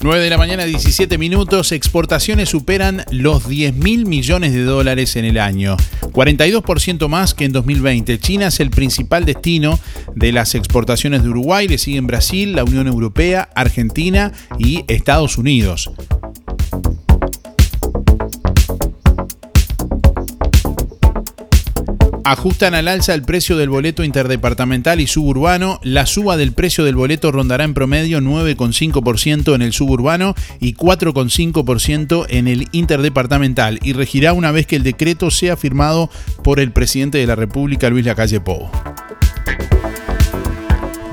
9 de la mañana, 17 minutos. Exportaciones superan los 10 mil millones de dólares en el año. 42% más que en 2020. China es el principal destino de las exportaciones de Uruguay. Le siguen Brasil, la Unión Europea, Argentina y Estados Unidos. Ajustan al alza el precio del boleto interdepartamental y suburbano. La suba del precio del boleto rondará en promedio 9,5% en el suburbano y 4,5% en el interdepartamental y regirá una vez que el decreto sea firmado por el presidente de la República, Luis Lacalle Pou.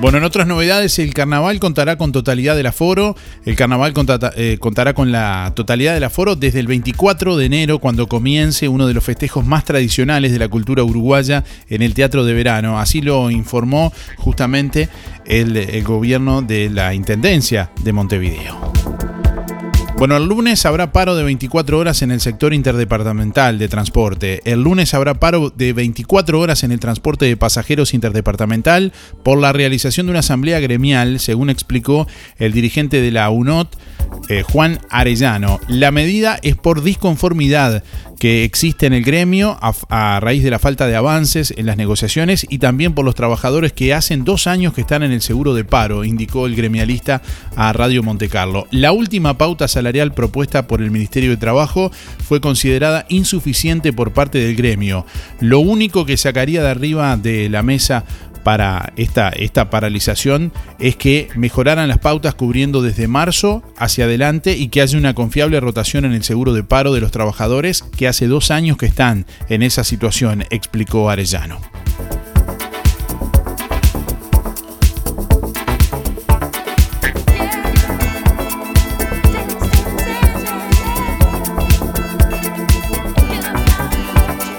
Bueno, en otras novedades, el carnaval contará con totalidad del aforo. El carnaval eh, contará con la totalidad del aforo desde el 24 de enero, cuando comience uno de los festejos más tradicionales de la cultura uruguaya en el Teatro de Verano. Así lo informó justamente el gobierno de la Intendencia de Montevideo. Bueno, el lunes habrá paro de 24 horas en el sector interdepartamental de transporte. El lunes habrá paro de 24 horas en el transporte de pasajeros interdepartamental por la realización de una asamblea gremial, según explicó el dirigente de la UNOT, eh, Juan Arellano. La medida es por disconformidad que existe en el gremio a, raíz de la falta de avances en las negociaciones y también por los trabajadores que hacen dos años que están en el seguro de paro, indicó el gremialista a Radio Montecarlo. La última pauta salarial propuesta por el Ministerio de Trabajo fue considerada insuficiente por parte del gremio. Lo único que sacaría de arriba de la mesa para esta, esta paralización es que mejoraran las pautas cubriendo desde marzo hacia adelante y que haya una confiable rotación en el seguro de paro de los trabajadores que hace dos años que están en esa situación, explicó Arellano.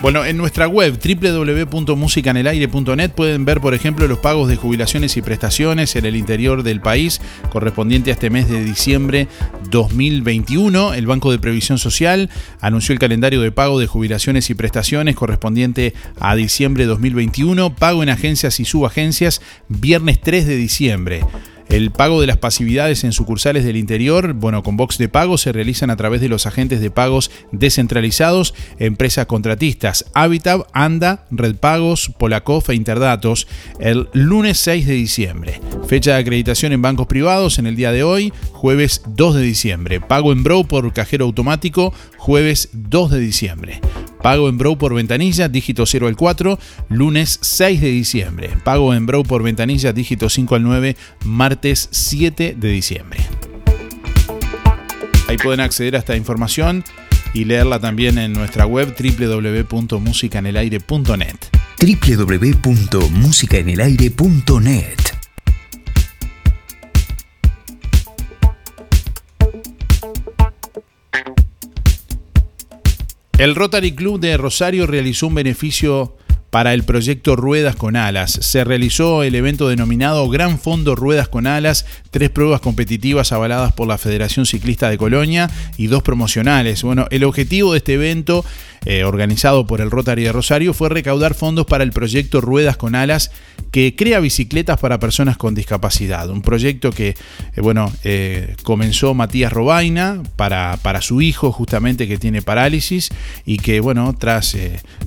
Bueno, en nuestra web www.musicanelaire.net pueden ver, por ejemplo, los pagos de jubilaciones y prestaciones en el interior del país correspondiente a este mes de diciembre 2021. El Banco de Previsión Social anunció el calendario de pago de jubilaciones y prestaciones correspondiente a diciembre 2021, pago en agencias y subagencias viernes 3 de diciembre. El pago de las pasividades en sucursales del interior, bueno, con box de pago se realizan a través de los agentes de pagos descentralizados, empresas contratistas, Habitab, Anda, Red Pagos, Polacof e Interdatos, el lunes 6 de diciembre. Fecha de acreditación en bancos privados en el día de hoy, jueves 2 de diciembre. Pago en Bro por cajero automático, jueves 2 de diciembre. Pago en Bro por ventanilla, dígito 0 al 4, lunes 6 de diciembre. Pago en Bro por ventanilla, dígito 5 al 9, martes 7 de diciembre. Ahí pueden acceder a esta información y leerla también en nuestra web www.musicanelaire.net. www.musicaenelaire.net El Rotary Club de Rosario realizó un beneficio para el proyecto Ruedas con Alas. Se realizó el evento denominado Gran Fondo Ruedas con Alas, tres pruebas competitivas avaladas por la Federación Ciclista de Colonia y dos promocionales. Bueno, el objetivo de este evento eh, organizado por el Rotary de Rosario, fue recaudar fondos para el proyecto Ruedas con Alas, que crea bicicletas para personas con discapacidad. Un proyecto que, eh, bueno, eh, comenzó Matías Robaina para, para su hijo, justamente que tiene parálisis, y que, bueno, tras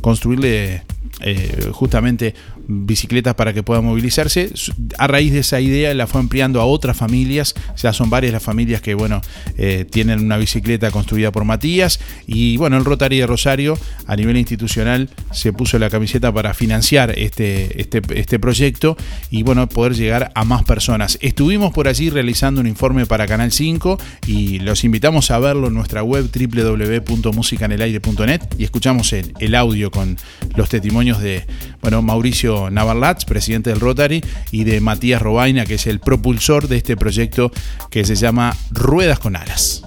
construirle eh, justamente bicicletas para que pueda movilizarse. A raíz de esa idea la fue ampliando a otras familias, ya son varias las familias que bueno eh, tienen una bicicleta construida por Matías y bueno el Rotary de Rosario a nivel institucional se puso la camiseta para financiar este, este, este proyecto y bueno poder llegar a más personas. Estuvimos por allí realizando un informe para Canal 5 y los invitamos a verlo en nuestra web www.musicanelaire.net y escuchamos el, el audio con los testimonios de bueno Mauricio Navarlatz, presidente del Rotary, y de Matías Robaina, que es el propulsor de este proyecto que se llama Ruedas con Alas.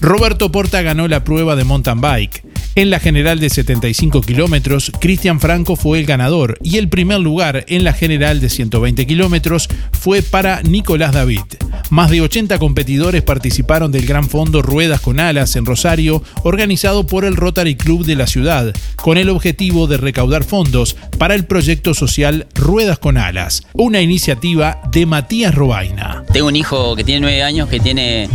Roberto Porta ganó la prueba de mountain bike. En la general de 75 kilómetros, Cristian Franco fue el ganador y el primer lugar en la general de 120 kilómetros fue para Nicolás David. Más de 80 competidores participaron del Gran Fondo Ruedas con Alas en Rosario, organizado por el Rotary Club de la ciudad, con el objetivo de recaudar fondos para el proyecto social Ruedas con Alas, una iniciativa de Matías Robaina. Tengo un hijo que tiene nueve años que tiene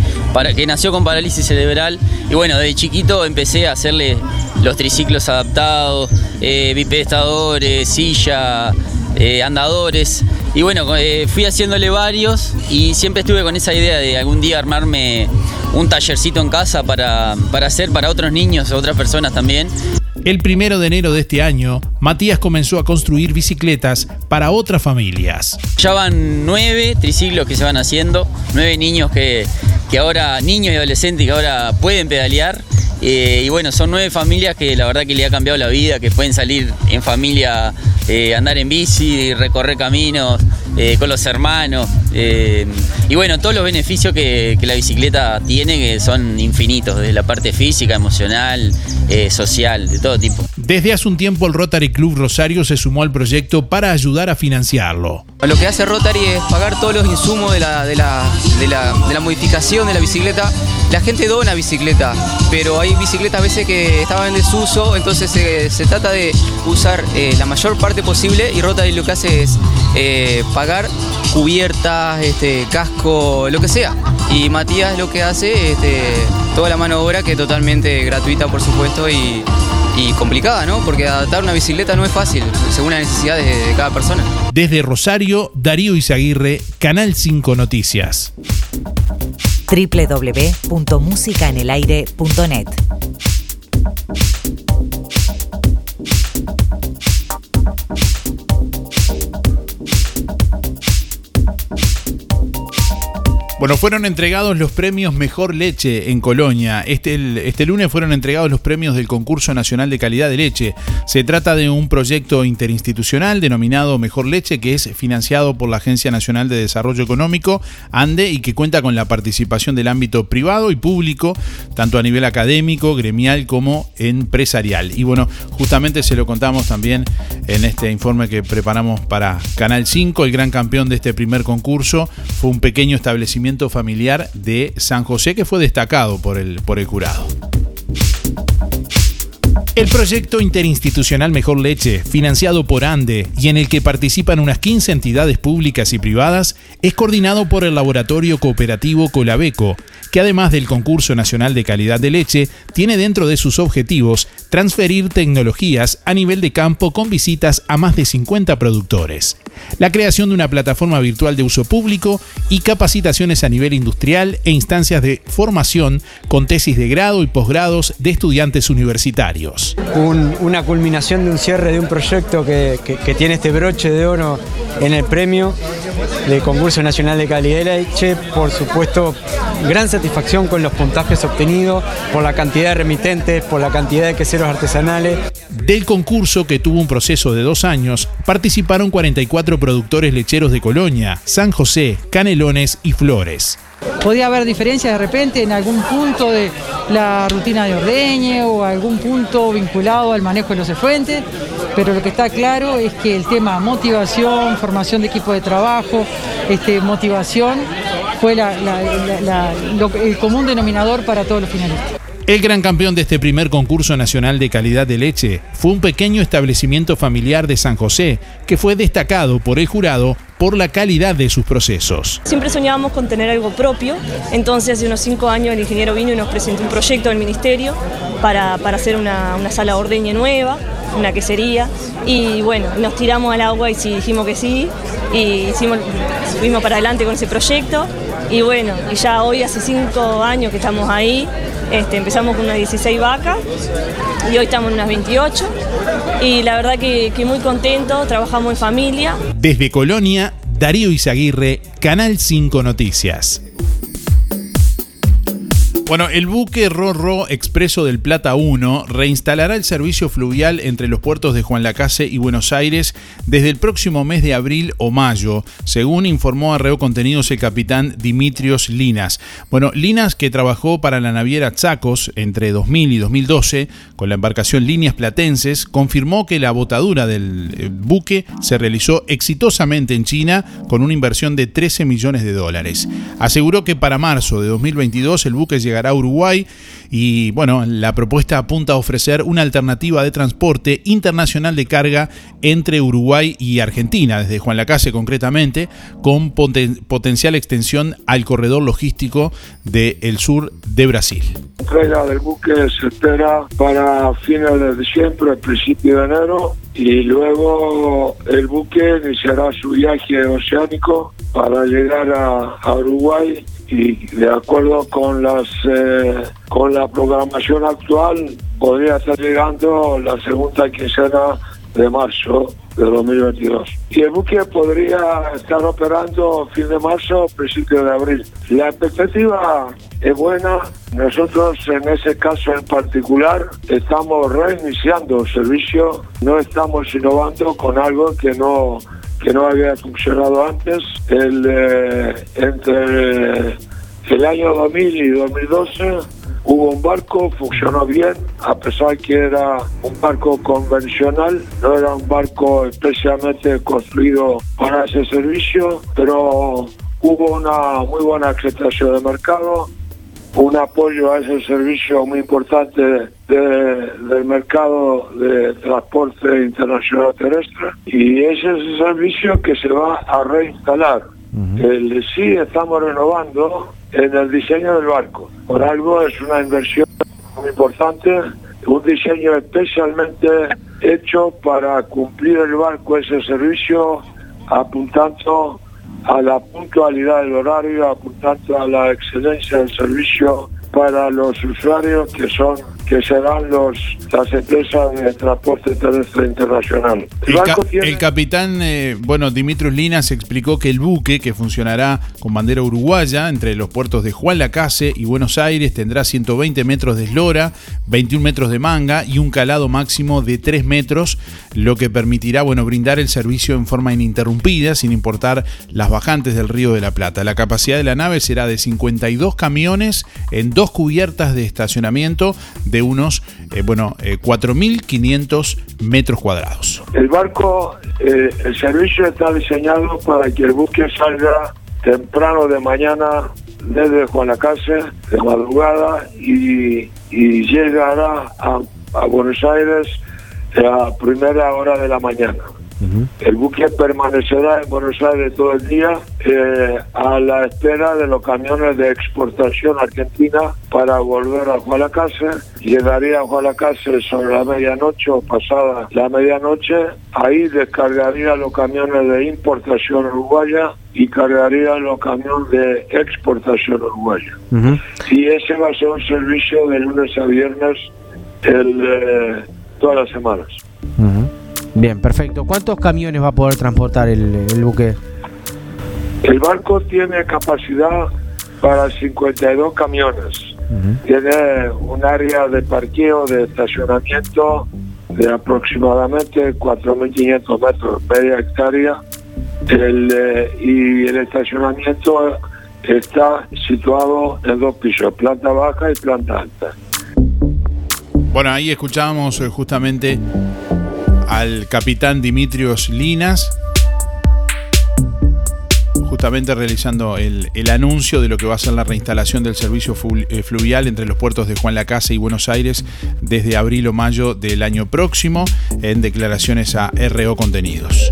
que nació con parálisis cerebral y bueno, desde chiquito empecé a hacerle los triciclos adaptados, eh, bipedestadores, silla, eh, andadores. Y bueno, eh, fui haciéndole varios y siempre estuve con esa idea de algún día armarme un tallercito en casa para, para hacer para otros niños, otras personas también. El primero de enero de este año, Matías comenzó a construir bicicletas para otras familias. Ya van nueve triciclos que se van haciendo, nueve niños que, que ahora, niños y adolescentes que ahora pueden pedalear. Eh, y bueno, son nueve familias que la verdad que le ha cambiado la vida, que pueden salir en familia, eh, andar en bici, recorrer caminos eh, con los hermanos. y bueno, todos los beneficios que, que la bicicleta tiene, que son infinitos, desde la parte física, emocional, social, de todo tipo. Desde hace un tiempo el Rotary Club Rosario se sumó al proyecto para ayudar a financiarlo. Lo que hace Rotary es pagar todos los insumos de la, de la, de la, modificación de la bicicleta. La gente dona bicicleta, pero hay bicicletas a veces que estaban en desuso, entonces se, se trata de usar eh, la mayor parte posible y Rotary lo que hace es eh, pagar cubiertas, este, casco, lo que sea. Y Matías lo que hace este, toda la mano de obra que es totalmente gratuita por supuesto y, y complicada, ¿no? Porque adaptar una bicicleta no es fácil, según las necesidades de, de cada persona. Desde Rosario, Darío Izaguirre, Canal 5 Noticias. www.musicaenelaire.net Bueno, fueron entregados los premios Mejor Leche en Colonia. Este, este lunes fueron entregados los premios del Concurso Nacional de Calidad de Leche. Se trata de un proyecto interinstitucional denominado Mejor Leche que es financiado por la Agencia Nacional de Desarrollo Económico, ANDE, y que cuenta con la participación del ámbito privado y público, tanto a nivel académico, gremial como empresarial. Y bueno, justamente se lo contamos también en este informe que preparamos para Canal 5. El gran campeón de este primer concurso fue un pequeño establecimiento familiar de San José que fue destacado por el, por el jurado. El proyecto interinstitucional Mejor Leche, financiado por ANDE y en el que participan unas 15 entidades públicas y privadas, es coordinado por el laboratorio cooperativo Colabeco, que además del concurso nacional de calidad de leche, tiene dentro de sus objetivos transferir tecnologías a nivel de campo con visitas a más de 50 productores, la creación de una plataforma virtual de uso público y capacitaciones a nivel industrial e instancias de formación con tesis de grado y posgrados de estudiantes universitarios. Un- una culminación de un cierre de un proyecto que, que- que tiene este broche de oro en el premio del concurso nacional de calidad de leche. Por supuesto, gran satisfacción con los puntajes obtenidos, por la cantidad de remitentes, por la cantidad de queseros artesanales. Del concurso, que tuvo un proceso de dos años, participaron 44 productores lecheros de Colonia, San José, Canelones y Flores. Podía haber diferencias de repente en algún punto de la rutina de ordeñe o algún punto vinculado al manejo de los efluentes, pero lo que está claro es que el tema motivación, formación de equipo de trabajo, este, motivación fue el común denominador para todos los finalistas. El gran campeón de este primer concurso nacional de calidad de leche fue un pequeño establecimiento familiar de San José, que fue destacado por el jurado por la calidad de sus procesos. Siempre soñábamos con tener algo propio, entonces hace unos cinco años el ingeniero vino y nos presentó un proyecto del ministerio para, para hacer una, una sala ordeñe nueva, una quesería, y bueno, nos tiramos al agua y sí, dijimos que sí, y hicimos, fuimos para adelante con ese proyecto, y bueno, y ya hoy hace cinco años que estamos ahí, este, empezamos con unas 16 vacas y hoy estamos en unas 28 y la verdad que, que muy contento, trabajamos en familia. Desde Colonia, Darío Izaguirre, Canal 5 Noticias. Bueno, el buque Rorro Expreso del Plata 1 reinstalará el servicio fluvial entre los puertos de Juan Lacase y Buenos Aires desde el próximo mes de abril o mayo, según informó a Reo Contenidos el capitán Dimitrios Linas. Bueno, Linas, que trabajó para la naviera Chacos entre 2000 y 2012 con la embarcación Líneas Platenses, confirmó que la botadura del eh, buque se realizó exitosamente en China con una inversión de 13 millones de dólares. Aseguró que para marzo de 2022 el buque llegará a Uruguay y bueno, la propuesta apunta a ofrecer una alternativa de transporte internacional de carga entre Uruguay y Argentina, desde Juan Lacase concretamente, con poten potencial extensión al corredor logístico del sur de Brasil. La entrega del buque se espera para fines de diciembre, principio de enero, y luego el buque iniciará su viaje oceánico para llegar a, a Uruguay y de acuerdo con las eh, con la programación actual podría estar llegando la segunda quincena de marzo de 2022. Y el buque podría estar operando fin de marzo, principio de abril. La expectativa es buena. Nosotros en ese caso en particular estamos reiniciando el servicio, no estamos innovando con algo que no que no había funcionado antes. Eh, entre el año 2000 y 2012 hubo un barco, funcionó bien, a pesar que era un barco convencional, no era un barco especialmente construido para ese servicio, pero hubo una muy buena aceptación de mercado, un apoyo a ese servicio muy importante de- del mercado de transporte internacional terrestre y ese es el servicio que se va a reinstalar. El, sí estamos renovando en el diseño del barco. Por algo es una inversión muy importante, un diseño especialmente hecho para cumplir el barco ese servicio apuntando a la puntualidad del horario, apuntando a la excelencia del servicio para los usuarios que son que serán los las empresas de transporte terrestre internacional. El El, ca- barco tiene el capitán, eh, bueno, Dimitrios Linas explicó que el buque, que funcionará con bandera uruguaya entre los puertos de Juan Lacase y Buenos Aires, tendrá 120 metros de eslora, 21 metros de manga y un calado máximo de 3 metros, lo que permitirá, bueno, brindar el servicio en forma ininterrumpida, sin importar las bajantes del Río de la Plata. La capacidad de la nave será de 52 camiones en dos cubiertas de estacionamiento de unos, eh, bueno, eh, 4.500 metros cuadrados. El barco, eh, el servicio está diseñado para que el buque salga temprano de mañana desde Juanacase, de madrugada, y, y llegará a, a Buenos Aires a primera hora de la mañana. El buque permanecerá en Buenos Aires todo el día eh, a la espera de los camiones de exportación argentina para volver a Jualacase. Llegaría a Jualacase sobre la medianoche o pasada la medianoche. Ahí descargaría los camiones de importación uruguaya y cargaría los camiones de exportación uruguaya. Y ese va a ser un servicio de lunes a viernes el, eh, todas las semanas. Bien, perfecto. ¿Cuántos camiones va a poder transportar el, el buque? El barco tiene capacidad para 52 camiones. Tiene un área de parqueo, de estacionamiento de aproximadamente 4.500 metros, media hectárea. El, eh, y el estacionamiento está situado en dos pisos, planta baja y planta alta. Bueno, ahí escuchábamos eh, justamente al capitán Dimitrios Linas. justamente realizando el, el anuncio de lo que va a ser la reinstalación del servicio eh, fluvial entre los puertos de Juan Lacase y Buenos Aires desde abril o mayo del año próximo en declaraciones a RO Contenidos.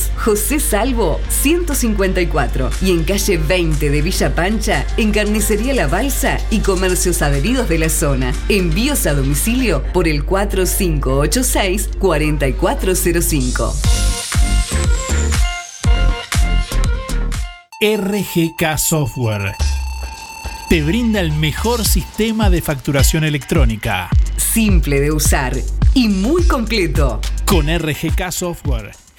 José Salvo 154 y en calle 20 de Villa Pancha, en Carnicería La Balsa y comercios adheridos de la zona. Envíos a domicilio por el 4586-4405. RGK Software. Te brinda el mejor sistema de facturación electrónica. Simple de usar y muy completo. Con RGK Software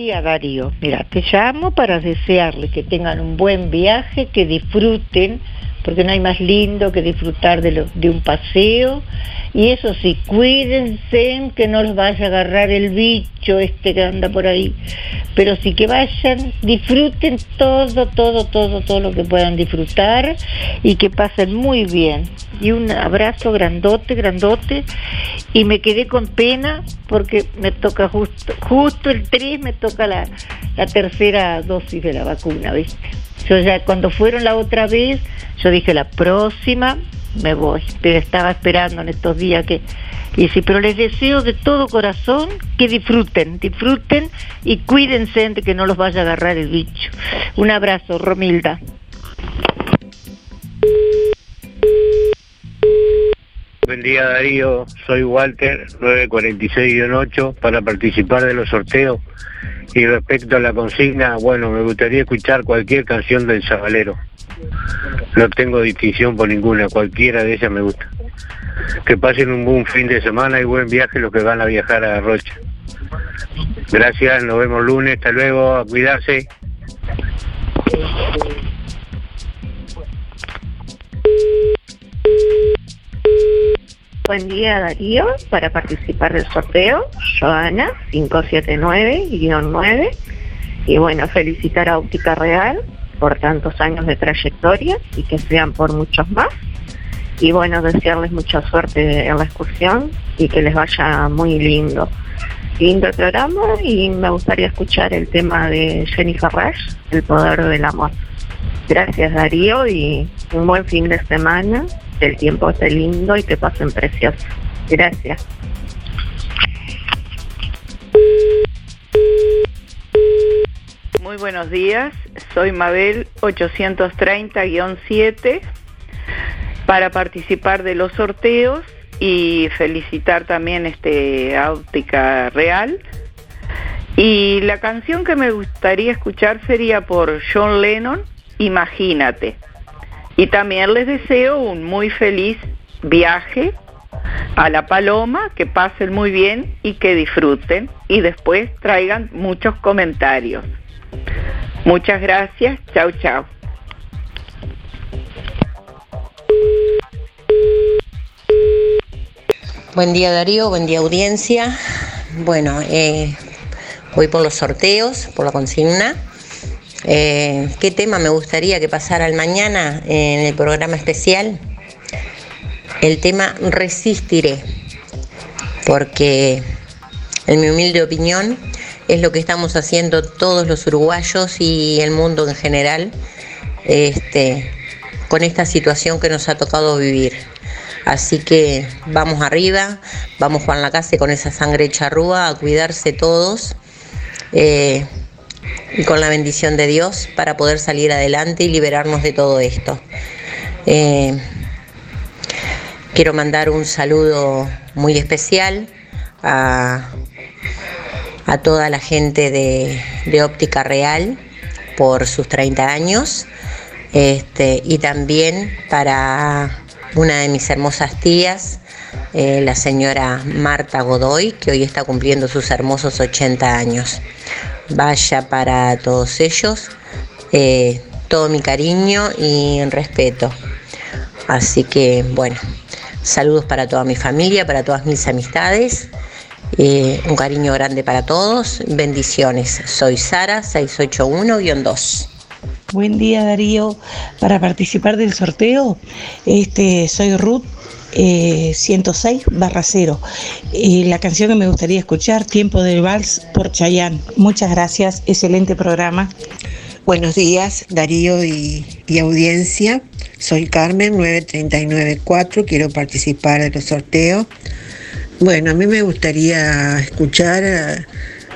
día Darío, mira, te llamo para desearles que tengan un buen viaje, que disfruten, porque no hay más lindo que disfrutar de, lo- de un paseo. Y eso sí, cuídense que no los vaya a agarrar el bicho este que anda por ahí. Pero sí que vayan, disfruten todo, todo, todo, todo lo que puedan disfrutar y que pasen muy bien. Y un abrazo grandote, grandote. Y me quedé con pena porque me toca justo, justo el 3 me toca la, la tercera dosis de la vacuna, ¿viste? Yo ya cuando fueron la otra vez, yo dije la próxima me voy, pero estaba esperando en estos días que y sí, pero les deseo de todo corazón que disfruten, disfruten y cuídense de que no los vaya a agarrar el bicho. Un abrazo, Romilda. Buen día Darío, soy Walter, 946-8, para participar de los sorteos. Y respecto a la consigna, bueno, me gustaría escuchar cualquier canción del Sabalero. No tengo distinción por ninguna, cualquiera de ellas me gusta. Que pasen un buen fin de semana y buen viaje los que van a viajar a Rocha. Gracias, nos vemos lunes, hasta luego, a cuidarse. Buen día Darío, para participar del sorteo, Joana 579-9. Y bueno, felicitar a Óptica Real por tantos años de trayectoria y que sean por muchos más. Y bueno, desearles mucha suerte en la excursión y que les vaya muy lindo. Lindo programa y me gustaría escuchar el tema de Jennifer Rush, El Poder del Amor. Gracias Darío y un buen fin de semana, el tiempo esté lindo y que pasen precioso. Gracias. Muy buenos días, soy Mabel 830-7 para participar de los sorteos y felicitar también este a Óptica Real. Y la canción que me gustaría escuchar sería por John Lennon, Imagínate. Y también les deseo un muy feliz viaje a La Paloma, que pasen muy bien y que disfruten y después traigan muchos comentarios. Muchas gracias, chao chao. Buen día Darío, buen día audiencia. Bueno, eh, voy por los sorteos, por la consigna. Eh, ¿Qué tema me gustaría que pasara el mañana en el programa especial? El tema Resistiré, porque en mi humilde opinión es lo que estamos haciendo todos los uruguayos y el mundo en general este, con esta situación que nos ha tocado vivir. Así que vamos arriba, vamos Juan Lacase con esa sangre charrúa a cuidarse todos eh, y con la bendición de Dios para poder salir adelante y liberarnos de todo esto. Eh, quiero mandar un saludo muy especial a, toda la gente de, de Óptica Real por sus 30 años este, y también para una de mis hermosas tías, eh, la señora Marta Godoy, que hoy está cumpliendo sus hermosos 80 años. Vaya para todos ellos eh, todo mi cariño y respeto. Así que bueno, saludos para toda mi familia, para todas mis amistades. eh, un cariño grande para todos. Bendiciones. Soy Sara 681-2. Buen día Darío. Para participar del sorteo, este, soy Ruth eh, 106 barra 0. Eh, la canción que me gustaría escuchar, Tiempo del Vals por Chayanne. Muchas gracias, excelente programa. Buenos días, Darío y, y audiencia. Soy Carmen, 9394. Quiero participar de los sorteos. Bueno, a mí me gustaría escuchar eh,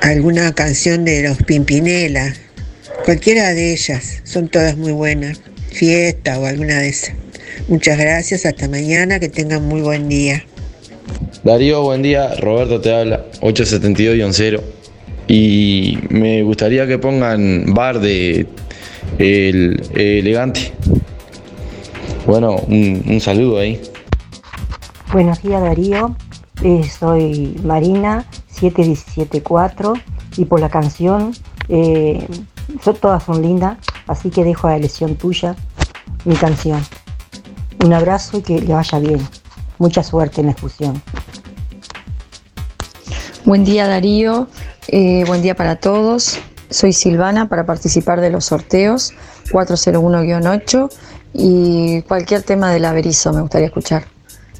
alguna canción de los Pimpinela. Cualquiera de ellas. Son todas muy buenas. Fiesta o alguna de esas. Muchas gracias. Hasta mañana. Que tengan muy buen día. Darío, buen día. Roberto te habla, 872-0. Y me gustaría que pongan bar de el, elegante. Bueno, un, un saludo ahí. Buenos días Darío, Eh, soy Marina 7174 y por la canción, eh, son- todas son lindas, así que dejo a elección tuya mi canción. Un abrazo y que le vaya bien. Mucha suerte en la excursión. Buen día Darío, Eh, buen día para todos. Soy Silvana para participar de los sorteos 401-8 y cualquier tema del averizo me gustaría escuchar.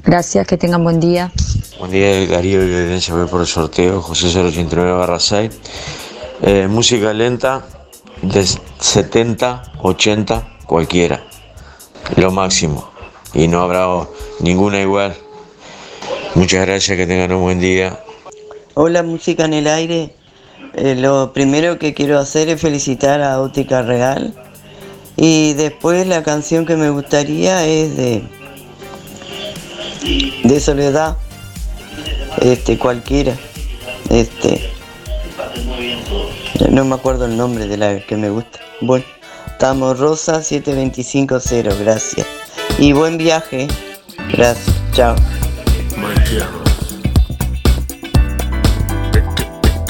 Gracias, que tengan buen día. Buen día, Darío y audiencia, por el sorteo, José 089 barra 6. Eh, música lenta de 70, 80, cualquiera. Lo máximo. Y no habrá ninguna igual. Muchas gracias, que tengan un buen día. Hola, música en el aire. Eh, lo primero que quiero hacer es felicitar a Óptica Real. Y después la canción que me gustaría es de, de Soledad. Este, cualquiera. Este. No me acuerdo el nombre de la que me gusta. Bueno, estamos Rosa 7250, gracias. Y buen viaje. Gracias. Chao.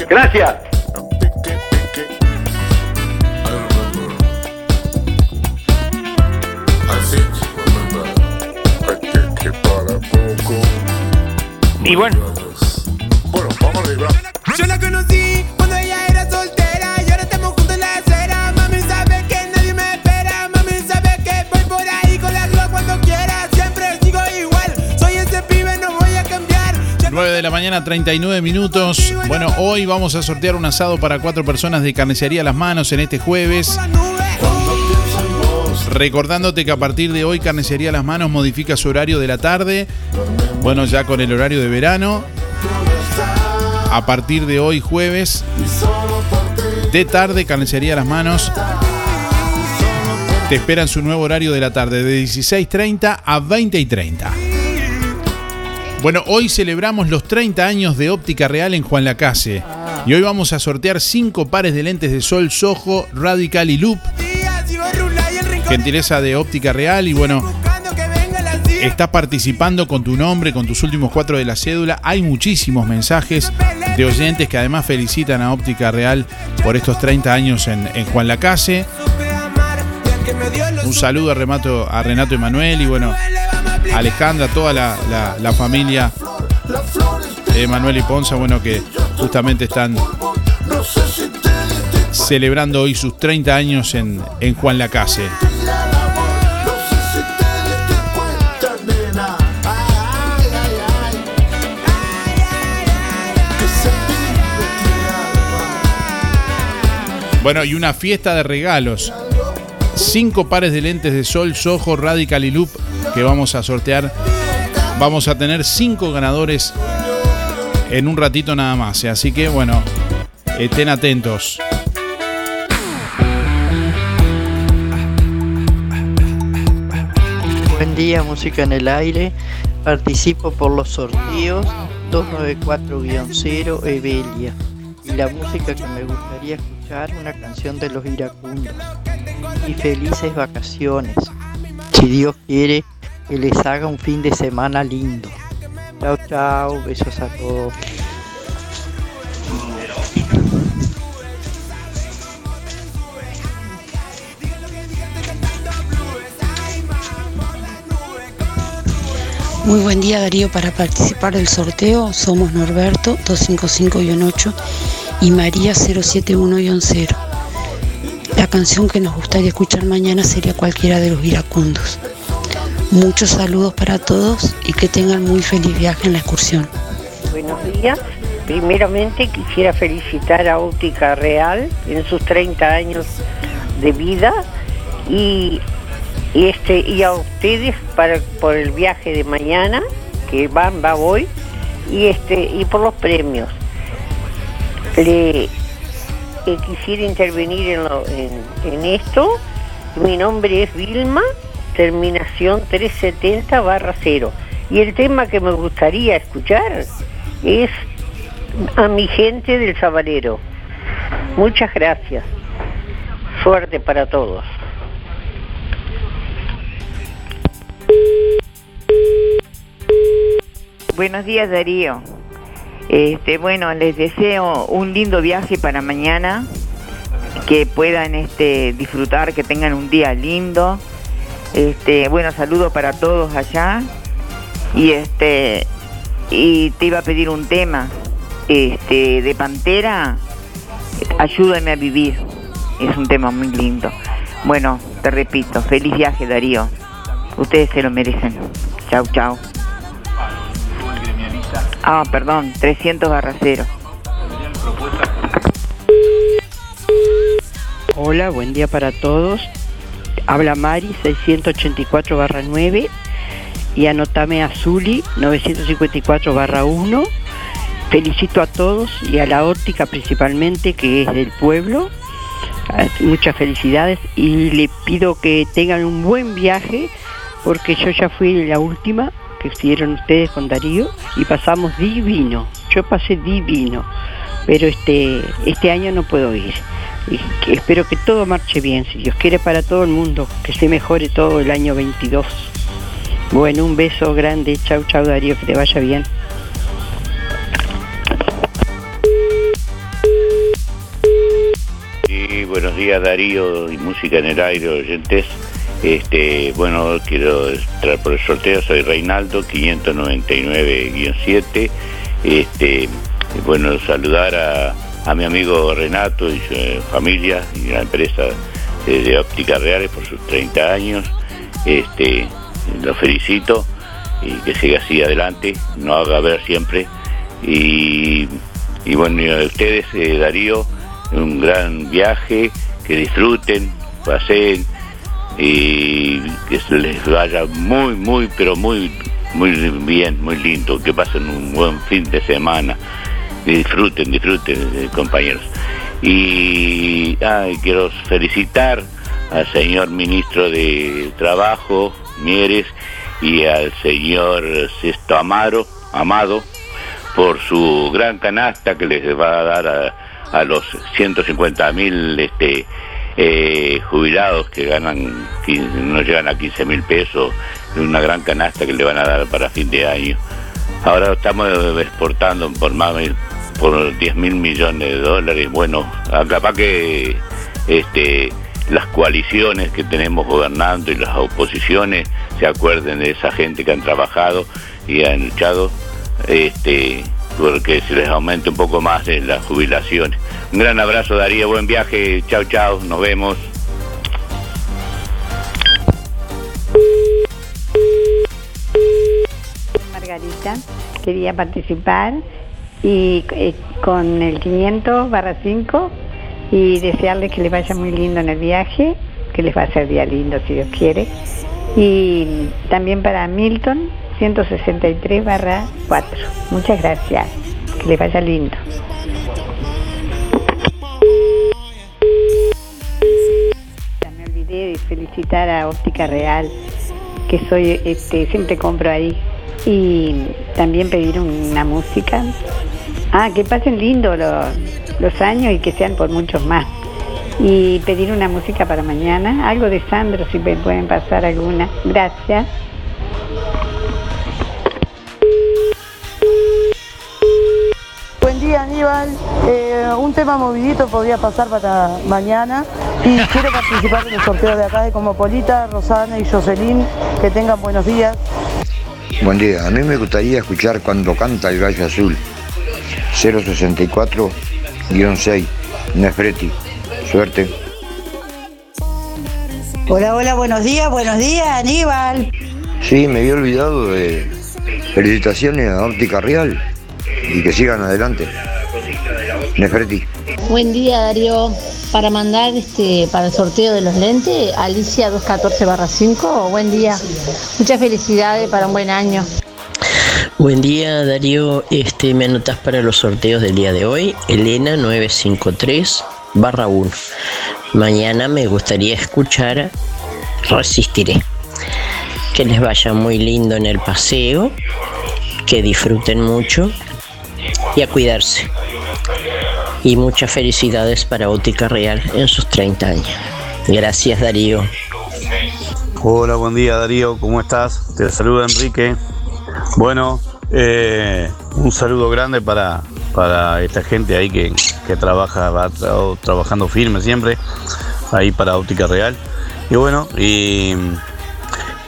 Gracias. Y bueno. Bueno, vamos arriba. Yo la conocí 9 de la mañana, 39 minutos. Bueno, hoy vamos a sortear un asado para cuatro personas de carnicería Las Manos en este jueves. Recordándote que a partir de hoy Carnicería Las Manos modifica su horario de la tarde. Bueno, ya con el horario de verano. A partir de hoy jueves, de tarde, Carnicería Las Manos te espera en su nuevo horario de la tarde, de 16.30 a 20.30. Bueno, hoy celebramos los 30 años de Óptica Real en Juan Lacase. Y hoy vamos a sortear 5 pares de lentes de sol Soho, Radical y Loop. Gentileza de Óptica Real y bueno, estás participando con tu nombre, con tus últimos cuatro de la cédula. Hay muchísimos mensajes de oyentes que además felicitan a Óptica Real por estos 30 años en, en Juan Lacase. Un saludo a Renato, a Renato Emanuel y bueno, Alejandra, toda la, la- familia Manuel y Ponza, bueno, que justamente están celebrando hoy sus 30 años en, en Juan Lacase. Bueno, y una fiesta de regalos. Cinco pares de lentes de sol, Soho, Radical y Loop que vamos a sortear. Vamos a tener cinco ganadores en un ratito nada más. ¿eh? Así que bueno, estén atentos. Buen día, música en el aire. Participo por los sorteos 294-0 Evelia. Y la música que me gustaría escuchar, una canción de los iracundos. Y felices vacaciones. Si Dios quiere, que les haga un fin de semana lindo. Chao, chao, besos a todos. Muy buen día Darío, para participar del sorteo somos Norberto 255-8 y María 071-0. La canción que nos gustaría escuchar mañana sería cualquiera de los iracundos. Muchos saludos para todos y que tengan muy feliz viaje en la excursión. Buenos días. Primeramente quisiera felicitar a Óptica Real en sus 30 años de vida y, y este y a ustedes para por el viaje de mañana que van va hoy y este y por los premios. Le eh, quisiera intervenir en, lo- en esto. Mi nombre es Vilma, terminación 370 barra 0. Y el tema que me gustaría escuchar es a mi gente del Sabalero. Muchas gracias. Suerte para todos. Buenos días Darío. Este, bueno, les deseo un lindo viaje para mañana, que puedan este, disfrutar, que tengan un día lindo. Este, bueno, saludos para todos allá. Y este y te iba a pedir un tema este de Pantera, Ayúdame a vivir. Es un tema muy lindo. Bueno, te repito, feliz viaje Darío. Ustedes se lo merecen. Chau, chau. Ah, perdón, 300 barra 0. Hola, buen día para todos. Habla Mari 684 barra 9 y anotame a Zuli 954 barra 1. Felicito a todos y a la óptica principalmente que es del pueblo. Muchas felicidades y le pido que tengan un buen viaje porque yo ya fui la última que hicieron ustedes con Darío y pasamos divino. Yo pasé divino, pero este este año no puedo ir. Espero que todo marche bien, si Dios quiere para todo el mundo, que se mejore todo el año 22. Bueno, un beso grande, chau chau Darío, que te vaya bien. Sí, buenos días Darío y Música en el Aire, oyentes. Este, bueno, quiero entrar por el sorteo, soy Reinaldo, 599-7. Este, bueno, saludar a, mi amigo Renato y su eh, familia y la empresa de, de Óptica Reales por sus 30 años. Este, lo felicito y que siga así adelante, no haga ver siempre. Y, y bueno, y a ustedes, eh, Darío, un gran viaje, que disfruten, pasen y que les vaya muy, muy, pero muy, muy bien, muy lindo, que pasen un buen fin de semana, disfruten, disfruten, eh, compañeros. Y quiero felicitar al señor ministro de Trabajo, Mieres, y al señor Sesto Amaro, Amado, por su gran canasta que les va a dar a, a los 150 mil este, eh, jubilados que ganan, 15 no llegan a 15 mil pesos, una gran canasta que le van a dar para fin de año. Ahora estamos exportando por más por 10 mil millones de dólares. Bueno, ah, capaz que este, las coaliciones que tenemos gobernando y las oposiciones se acuerden de esa gente que han trabajado y han luchado este, porque se les aumente un poco más de las jubilaciones. Un gran abrazo Darío, buen viaje, chao chao, nos vemos. Margarita, quería participar y eh, con el 500 barra 5 y desearles que les vaya muy lindo en el viaje, que les va a ser día lindo si Dios quiere. Y también para Milton, 163 barra 4. Muchas gracias. Que les vaya lindo. Me olvidé de felicitar a Óptica Real, que soy, este, siempre compro ahí. Y también pedir una música. Ah, que pasen lindo los, los años y que sean por muchos más. Y pedir una música para mañana, algo de Sandro, si me pueden pasar alguna. Gracias. Día Aníbal, Eh, un tema movidito podría pasar para mañana y quiero participar en el sorteo de acá de Comopolita, Rosana y Jocelyn, que tengan buenos días. Buen día, a mí me gustaría escuchar cuando canta el gallo azul. 064-6, Nefreti. Suerte. Hola, hola, buenos días, buenos días, Aníbal. Sí, me había olvidado de felicitaciones a Óptica Real y que sigan adelante. Nefreti. Buen día Darío. Para mandar este para el sorteo de los lentes, Alicia 214 5. Buen día. Muchas felicidades para un buen año. Buen día Darío, este me anotas para los sorteos del día de hoy, Elena 953 barra 1. Mañana me gustaría escuchar Resistiré. Que les vaya muy lindo en el paseo, que disfruten mucho y a cuidarse. Y muchas felicidades para Óptica Real en sus 30 años. Gracias Darío. Hola, buen día Darío, ¿cómo estás? Te saluda Enrique. Bueno, eh, un saludo grande para, para esta gente ahí que, que trabaja, va tra- trabajando firme siempre, ahí para Óptica Real. Y bueno, y,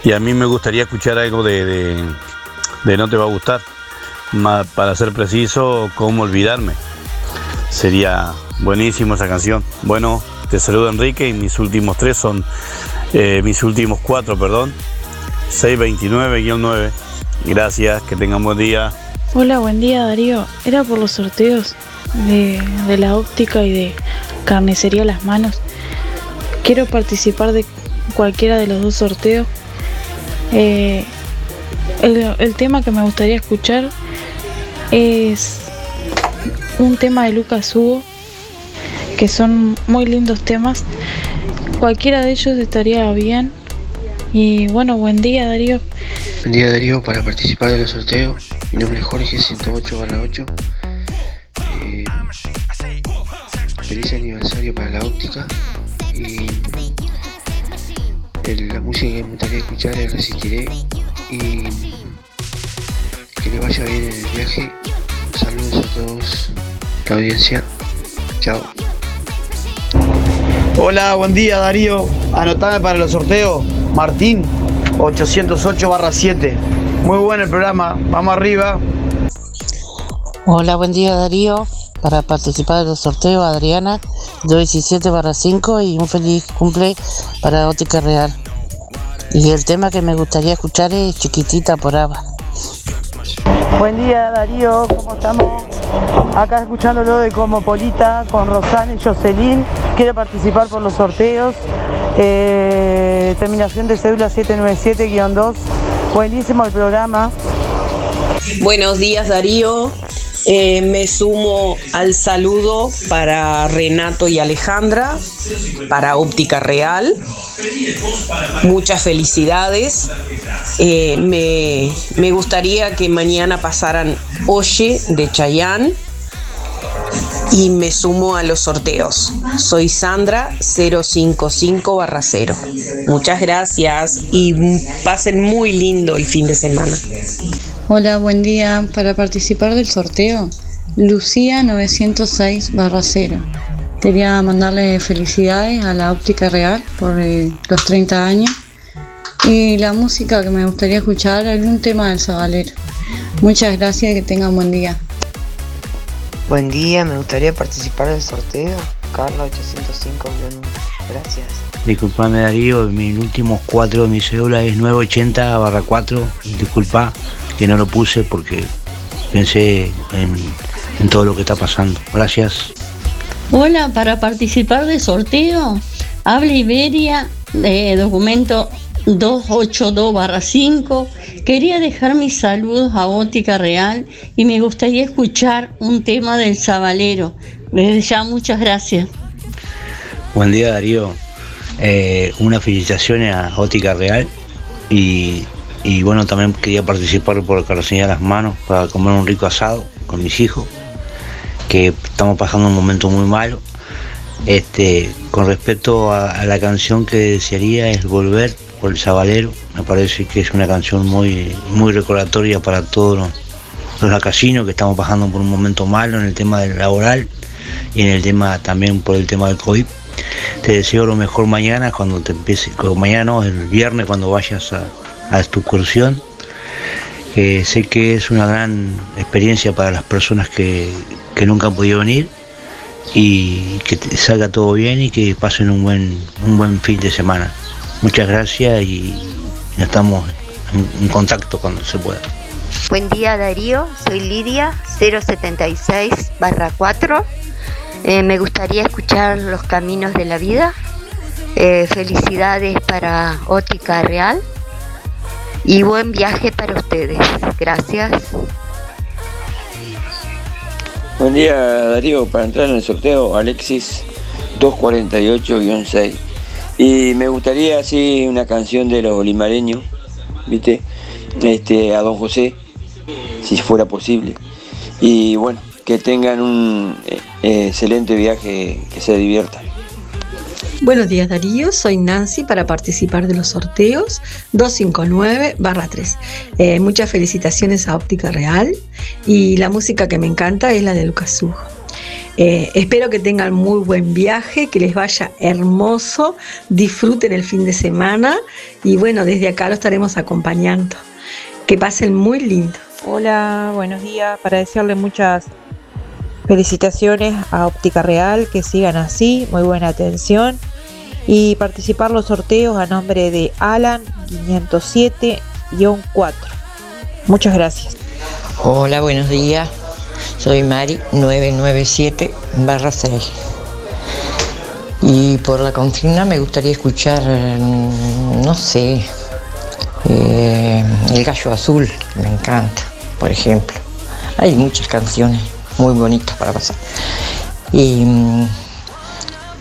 y a mí me gustaría escuchar algo de- de No Te Va a Gustar. Para ser preciso, ¿Cómo Olvidarme? Sería buenísimo esa canción. Bueno, te saludo Enrique y mis últimos tres son, eh, mis últimos cuatro, perdón, 629-9. Gracias, que tengan buen día. Hola, buen día Darío. Era por los sorteos de, de la óptica y de carnicería Las Manos. Quiero participar de cualquiera de los dos sorteos. Eh, el tema que me gustaría escuchar es un tema de Lucas Hugo, que son muy lindos temas. Cualquiera de ellos estaría bien. Y bueno, buen día Darío. Buen día Darío, para participar de los sorteos, mi nombre es Jorge 108 8. Eh, feliz aniversario para la óptica y la música que me gustaría escuchar es Resistiré y que le vaya bien en el viaje. Saludos a todos, la audiencia. Chao. Hola, buen día Darío. Anotame para los sorteos. Martín, 808 barra 7. Muy bueno el programa. Vamos arriba. Hola, buen día Darío. Para participar del sorteo, Adriana, 217 barra 5 y un feliz cumple para Óptica Real. Y el tema que me gustaría escuchar es Chiquitita por Ava. Buen día Darío, ¿cómo estamos? Acá escuchándolo de Comopolita con Rosana y Jocelyn. Quiero participar por los sorteos. Eh, terminación de cédula 797-2. Buenísimo el programa. Buenos días Darío, Eh, me sumo al saludo para Renato y Alejandra, para Óptica Real. Muchas felicidades. Eh, me, me gustaría que mañana pasaran Oye de Chayán y me sumo a los sorteos. Soy Sandra 055 0. Muchas gracias y pasen muy lindo el fin de semana. Hola, buen día. Para participar del sorteo, Lucía 906 0. Quería mandarle felicidades a la óptica real por eh, los 30 años. Y la música que me gustaría escuchar, algún tema del Zabalero. Muchas gracias y que tengan buen día. Buen día, me gustaría participar del sorteo. Carla 805 Gracias. Disculpame Darío, mis últimos cuatro de mi cédula es 980 barra 4. Disculpa que no lo puse porque pensé en, en todo lo que está pasando. Gracias. Hola, para participar del sorteo, habla Iberia eh, documento 282-5. Quería dejar mis saludos a Óptica Real y me gustaría escuchar un tema del Sabalero. Desde ya, muchas gracias. Buen día Darío. Eh, una felicitación a Ótica Real y, y bueno, también quería participar por Carrocería de las Manos para comer un rico asado con mis hijos, que estamos pasando un momento muy malo. Este, con respecto a, la canción que desearía es Volver por el Sabalero, me parece que es una canción muy, muy recordatoria para todos los, los lacasinos que estamos pasando por un momento malo en el tema del laboral y en el tema también por el tema del COVID. Te deseo lo mejor mañana cuando te empiece, mañana no, el viernes cuando vayas a, a tu excursión. Eh, sé que es una gran experiencia para las personas que, que nunca han podido venir y que salga todo bien y que pasen un buen, un buen fin de semana. Muchas gracias y estamos en, en contacto cuando se pueda. Buen día Darío, soy Lidia 076 barra 4. Eh, me gustaría escuchar Los Caminos de la Vida. Eh, felicidades para Ótica Real y buen viaje para ustedes. Gracias. Buen día Darío, para entrar en el sorteo Alexis 248-6. Y me gustaría así una canción de los limareños, ¿viste? Este, a Don José, si fuera posible. Y bueno, que tengan un eh, excelente viaje, que se diviertan. Buenos días Darío, soy Nancy para participar de los sorteos 259-3. Eh, muchas felicitaciones a Óptica Real y la música que me encanta es la de Lucas. Eh, espero que tengan muy buen viaje, que les vaya hermoso, disfruten el fin de semana y bueno, desde acá lo estaremos acompañando. Que pasen muy lindo. Hola, buenos días. Para desearle muchas felicitaciones a Óptica Real, que sigan así, muy buena atención. Y participar los sorteos a nombre de Alan 507-4. Muchas gracias. Hola, buenos días. Soy Mari 997 barra 6. Y por la consigna me gustaría escuchar, mm, no sé, eh, El Gallo Azul, me encanta, por ejemplo. Hay muchas canciones muy bonitas para pasar. Y, mm,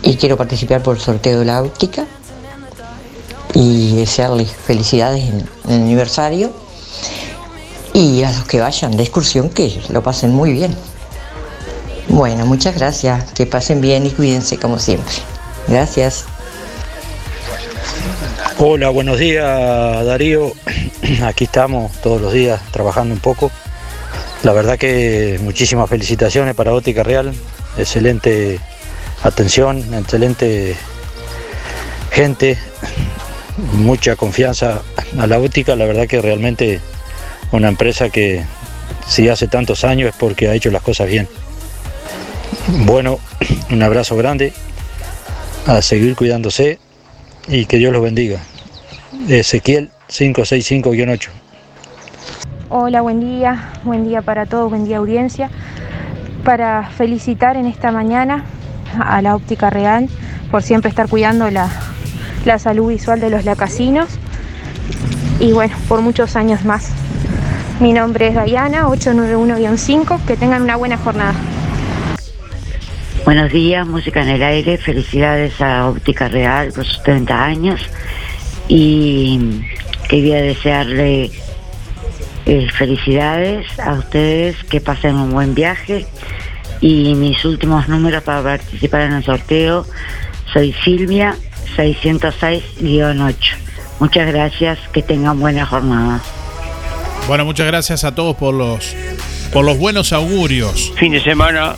y quiero participar por el sorteo de la óptica y desearles felicidades en, en el aniversario y a los que vayan de excursión que lo pasen muy bien. Bueno, muchas gracias, que pasen bien y cuídense como siempre. Gracias. Hola, buenos días Darío. Aquí estamos todos los días trabajando un poco. La verdad que muchísimas felicitaciones para Óptica Real. Excelente atención, excelente gente, mucha confianza a la óptica. La verdad que realmente una empresa que si hace tantos años es porque ha hecho las cosas bien. Bueno, un abrazo grande, a seguir cuidándose y que Dios los bendiga. Ezequiel 565-8. Hola, buen día, buen día para todos, buen día audiencia. Para felicitar en esta mañana a la óptica real por siempre estar cuidando la, la salud visual de los lacasinos y bueno, por muchos años más. Mi nombre es Diana, 891-5, que tengan una buena jornada. Buenos días, música en el aire, felicidades a Óptica Real por sus 30 años y quería desearle eh, felicidades a ustedes, que pasen un buen viaje y mis últimos números para participar en el sorteo, soy Silvia 606-8. Muchas gracias, que tengan buena jornada. Bueno, muchas gracias a todos por los por los buenos augurios. Fin de semana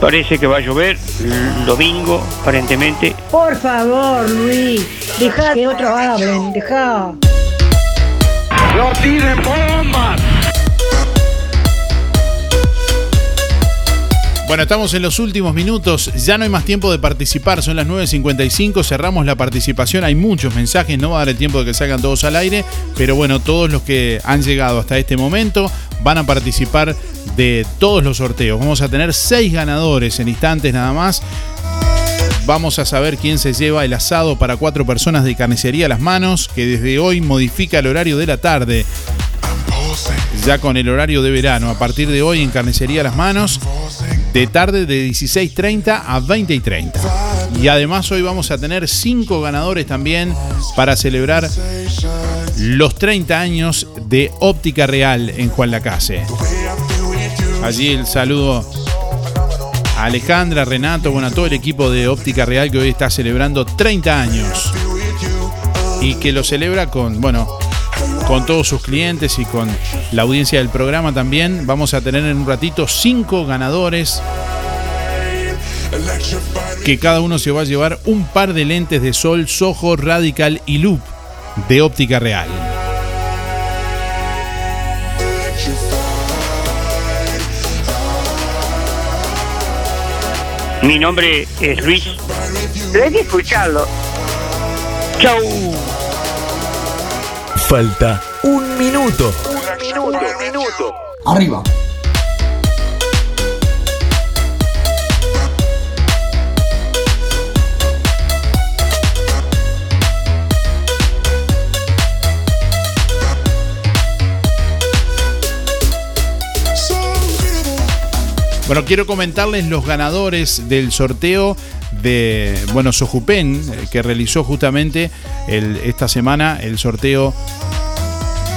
parece que va a llover, el domingo aparentemente. Por favor, Luis, deja que otros hablen, deja. ¡No tiren bombas! Bueno, estamos en los últimos minutos, ya no hay más tiempo de participar, son las 9.55, cerramos la participación, hay muchos mensajes, no va a dar el tiempo de que salgan todos al aire, pero bueno, todos los que han llegado hasta este momento van a participar de todos los sorteos. Vamos a tener seis ganadores en instantes nada más. Vamos a saber quién se lleva el asado para cuatro personas de carnicería Las Manos, que desde hoy modifica el horario de la tarde. Ya con el horario de verano, a partir de hoy en Carnicería Las Manos, de tarde de 16.30 a 20.30. Y además hoy vamos a tener cinco ganadores también para celebrar los 30 años de Óptica Real en Juan Lacase. Allí el saludo Alejandra, Renato, bueno, a todo el equipo de Óptica Real que hoy está celebrando 30 años. Y que lo celebra con, bueno, con todos sus clientes y con la audiencia del programa también. Vamos a tener en un ratito cinco ganadores que cada uno se va a llevar un par de lentes de sol Soho Radical y Loop de óptica real. Mi nombre es Luis. Hay que escucharlo. Chau. Falta un minuto. Un minuto, un minuto. Arriba. Bueno, quiero comentarles los ganadores del sorteo de, bueno, Sojupen, eh, que realizó justamente el- esta semana el sorteo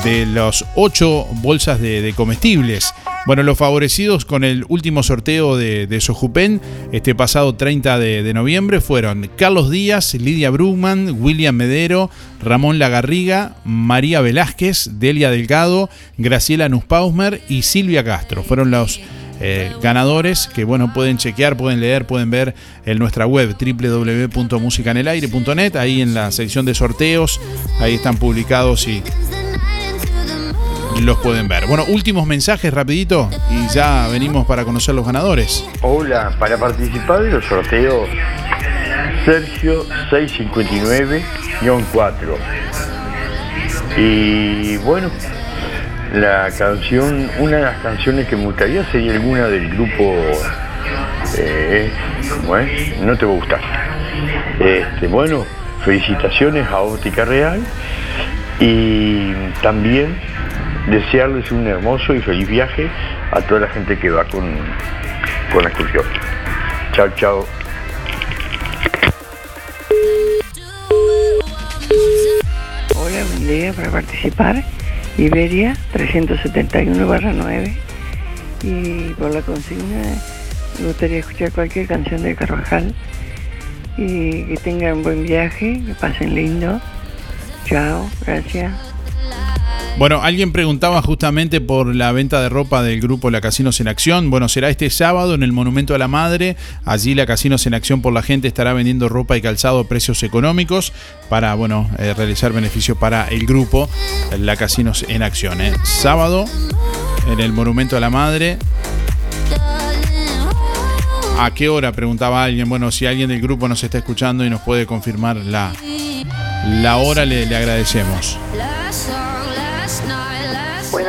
de los ocho bolsas de, comestibles. Bueno, los favorecidos con el último sorteo de, de Sojupen, este pasado 30 de, de noviembre, fueron Carlos Díaz, Lidia Brugman, William Medero, Ramón Lagarriga, María Velázquez, Delia Delgado, Graciela Nusspausmer y Silvia Castro. Fueron los eh, ganadores que bueno pueden chequear, pueden leer, pueden ver en nuestra web www.musicanelaire.net, ahí en la sección de sorteos, ahí están publicados y los pueden ver. Bueno, últimos mensajes rapidito y ya venimos para conocer los ganadores. Hola, para participar de los sorteos, Sergio 659-4. Y bueno, la canción, una de las canciones que me gustaría sería alguna del grupo, eh, ¿cómo es? No te va a gustar. Este, bueno, felicitaciones a Óptica Real y también desearles un hermoso y feliz viaje a toda la gente que va con, con la excursión. Chao, chao. Hola, buen día para participar. Iberia 371 barra 9. Y por la consigna me gustaría escuchar cualquier canción de Carvajal. Y que tengan buen viaje, que pasen lindo. Chao, gracias. Bueno, alguien preguntaba justamente por la venta de ropa del grupo La Casinos en Acción. Bueno, será este sábado en el Monumento a la Madre. Allí La Casinos en Acción por la gente estará vendiendo ropa y calzado a precios económicos para, bueno, eh, realizar beneficios para el grupo La Casinos en Acción. ¿eh? Sábado en el Monumento a la Madre. ¿A qué hora? Preguntaba alguien. Bueno, si alguien del grupo nos está escuchando y nos puede confirmar la, la hora, le, le agradecemos.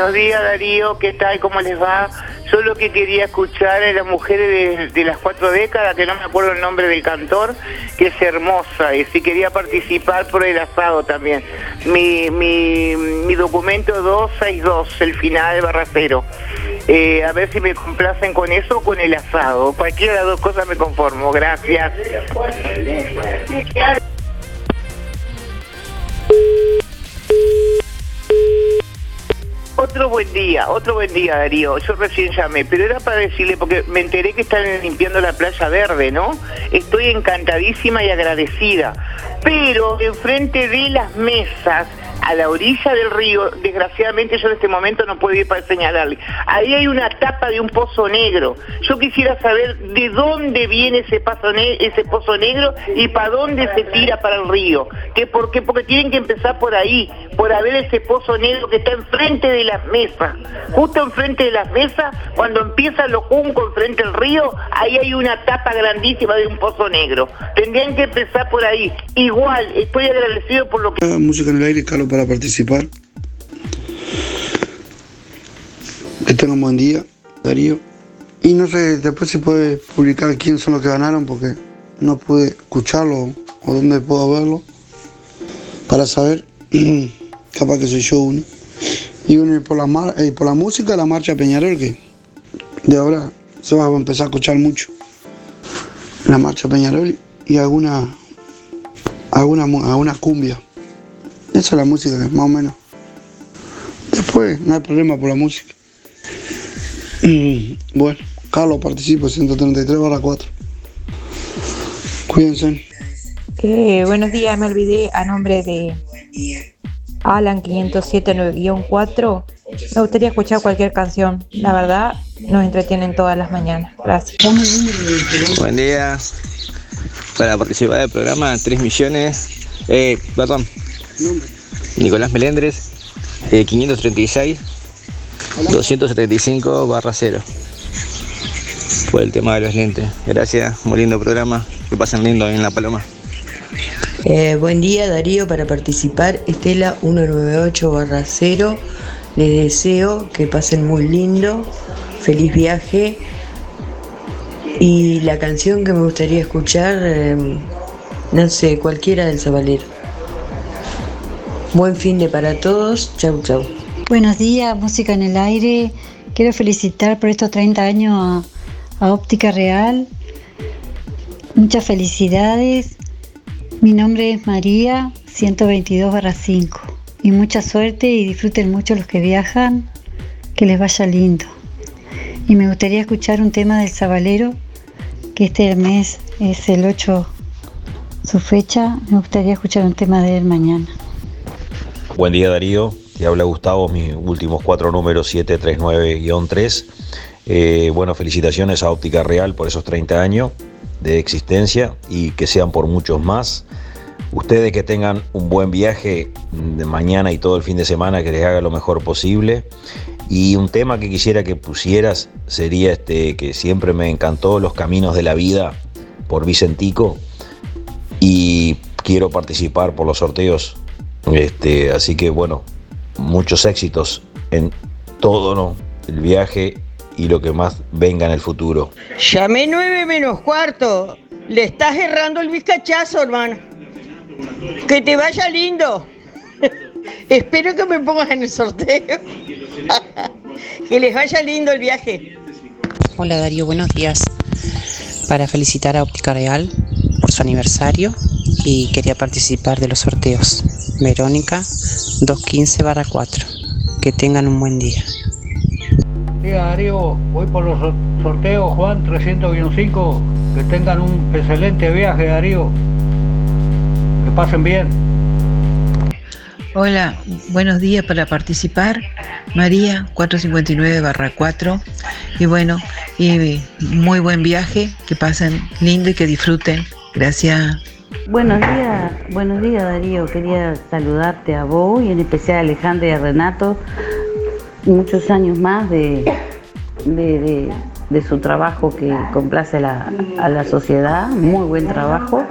Buenos días Darío, ¿qué tal? ¿Cómo les va? Yo lo que quería escuchar es la mujer de, de las cuatro décadas, que no me acuerdo el nombre del cantor, que es hermosa, y si quería participar por el asado también. Mi, mi, mi documento 262, el final barra cero. Eh, a ver si me complacen con eso o con el asado. Cualquiera de las dos cosas me conformo, gracias. Otro buen día, otro buen día, Darío. Yo recién llamé, pero era para decirle, porque me enteré que están limpiando la playa verde, ¿no? Estoy encantadísima y agradecida. Pero enfrente de las mesas, a la orilla del río, desgraciadamente yo en este momento no puedo ir para señalarle. Ahí hay una tapa de un pozo negro. Yo quisiera saber de dónde viene ese, pozo negro y para dónde se tira para el río. ¿Qué, por qué? Porque tienen que empezar por ahí, por haber ese pozo negro que está enfrente de las mesas. Justo enfrente de las mesas, cuando empieza los juncos enfrente del río, ahí hay una tapa grandísima de un pozo negro. Tendrían que empezar por ahí. Igual, estoy agradecido por lo que... Música en el aire, Carlos, para participar. Que tengan buen día, Darío. Y no sé, después se puede publicar quién son los que ganaron, porque no pude escucharlo o dónde puedo verlo para saber, capaz que soy yo uno. Y uno y por la, mar- y por la música, la marcha Peñarol, que de ahora se va a empezar a escuchar mucho. La marcha Peñarol y alguna, alguna, alguna cumbia. Esa es la música, más o menos. Después, no hay problema por la música. Y, bueno, Carlos participo, 133 barra 4. Cuídense. Eh, buenos días, me olvidé a nombre de Alan 507-4. Me gustaría escuchar cualquier canción. La verdad, nos entretienen todas las mañanas. Gracias. Buen día. Para participar del programa, 3 millones. Eh, perdón. Nicolás Melendres, eh, 536 275 barra 0. Por el tema de los lentes. Gracias, muy lindo programa. Que pasen lindo ahí en La Paloma. Eh, buen día Darío para participar. Estela 198-0. Les deseo que pasen muy lindo. Feliz viaje. Y la canción que me gustaría escuchar, eh, no sé, cualquiera del Zabalero. Buen fin de para todos. Chau, chau. Buenos días, música en el aire. Quiero felicitar por estos 30 años a, Óptica Real. Muchas felicidades. Mi nombre es María, 122-5. Y mucha suerte y disfruten mucho los que viajan. Que les vaya lindo. Y me gustaría escuchar un tema del Zabalero, que este mes es el 8, su fecha. Me gustaría escuchar un tema de él mañana. Buen día Darío, te habla Gustavo, mis últimos cuatro números 739-3. Eh, bueno, felicitaciones a Óptica Real por esos 30 años de existencia y que sean por muchos más. Ustedes que tengan un buen viaje de mañana y todo el fin de semana, que les haga lo mejor posible. Y un tema que quisiera que pusieras sería este que siempre me encantó, Los Caminos de la Vida por Vicentico. Y quiero participar por los sorteos este, así que bueno, muchos éxitos en todo ¿no? el viaje y lo que más venga en el futuro. Llamé 9 menos cuarto. Le estás errando el bizcachazo, hermano. Que te vaya lindo. Espero que me pongas en el sorteo. que les vaya lindo el viaje. Hola Darío, buenos días. Para felicitar a Óptica Real por su aniversario y quería participar de los sorteos. Verónica 215-4. Que tengan un buen día. Día Darío, voy por los sor- sorteos Juan 300-5. Que tengan un excelente viaje Darío. Que pasen bien. Hola, buenos días para participar. María 459-4. Y bueno, y muy buen viaje, que pasen lindo y que disfruten. Gracias. Buenos días, buenos días Darío. Quería saludarte a vos y en especial a Alejandra y a Renato. Muchos años más de, de, de- de su trabajo que complace a la, a la sociedad. Muy buen trabajo.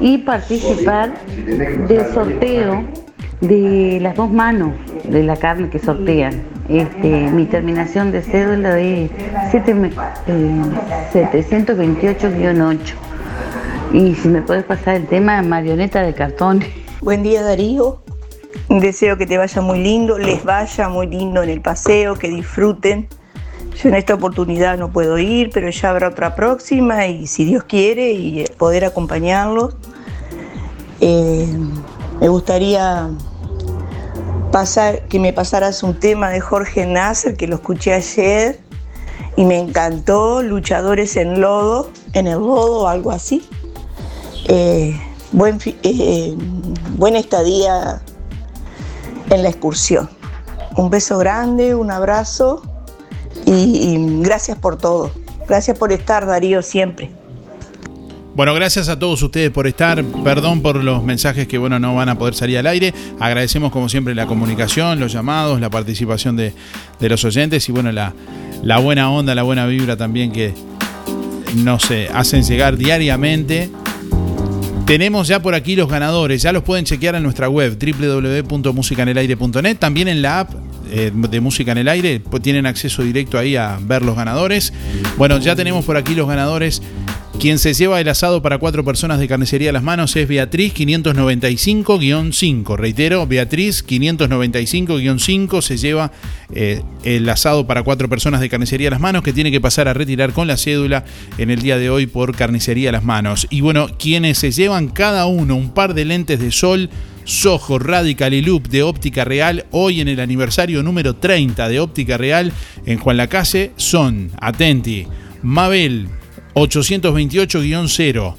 Y participar del sorteo de las dos manos de la carne que sortean. Este, mi terminación de cédula es siete me- eh, 728-8. Y si me puedes pasar el tema de marioneta de cartón. Buen día Darío. Deseo que te vaya muy lindo, les vaya muy lindo en el paseo, que disfruten. Yo en esta oportunidad no puedo ir, pero ya habrá otra próxima y si Dios quiere y eh, poder acompañarlos. Eh, me gustaría que me pasaras un tema de Jorge Nasser que lo escuché ayer y me encantó, Luchadores en Lodo, en el Lodo, algo así. Eh, buen, eh, buena estadía en la excursión. Un beso grande, un abrazo y, y gracias por todo. Gracias por estar, Darío, siempre. Bueno, gracias a todos ustedes por estar. Perdón por los mensajes que bueno no van a poder salir al aire. Agradecemos como siempre la comunicación, los llamados, la participación de, de los oyentes y bueno la, la buena onda, la buena vibra también que nos eh, hacen llegar diariamente. Tenemos ya por aquí los ganadores, ya los pueden chequear en nuestra web www.musicanelaire.net, también en la app eh, de Música en el Aire, pues tienen acceso directo ahí a ver los ganadores. Bueno, ya tenemos por aquí los ganadores Quien se lleva el asado para cuatro personas de carnicería a las manos es Beatriz 595-5. Reitero, Beatriz 595-5 se lleva eh, el asado para cuatro personas de carnicería a las manos que tiene que pasar a retirar con la cédula en el día de hoy por carnicería a las manos. Y bueno, quienes se llevan cada uno un par de lentes de sol. Soho Radical y Loop de Óptica Real hoy en el aniversario número 30 de Óptica Real en Juan Lacase son, atenti, Mabel 828-0,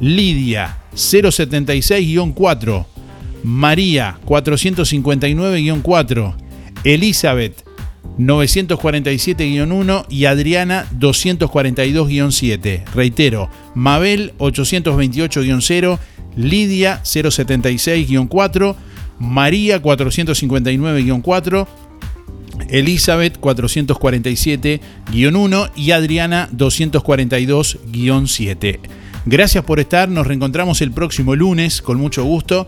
Lidia 076-4, María 459-4, Elizabeth 947-1 y Adriana 242-7. Reitero, Mabel 828-0, Lidia 076-4, María 459-4, Elizabeth 447-1 y Adriana 242-7. Gracias por estar, nos reencontramos el próximo lunes con mucho gusto.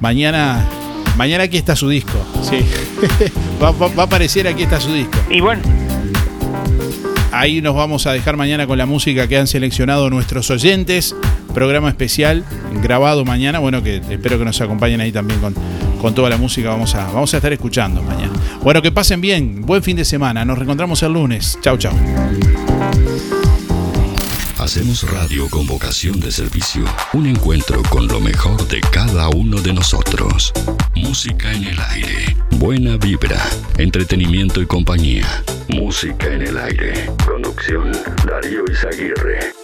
Mañana, mañana aquí está su disco. Sí. va, va- va a aparecer aquí está su disco. Y bueno, Ahí nos vamos a dejar mañana con la música que han seleccionado nuestros oyentes. Programa especial grabado mañana. Bueno, que espero que nos acompañen ahí también con, con toda la música. Vamos a, vamos a estar escuchando mañana. Bueno, que pasen bien. Buen fin de semana. Nos reencontramos el lunes. Chau, chau. Hacemos radio con vocación de servicio. Un encuentro con lo mejor de cada uno de nosotros. Música en el aire. Buena vibra. Entretenimiento y compañía. Música en el aire. Conducción Darío Izaguirre.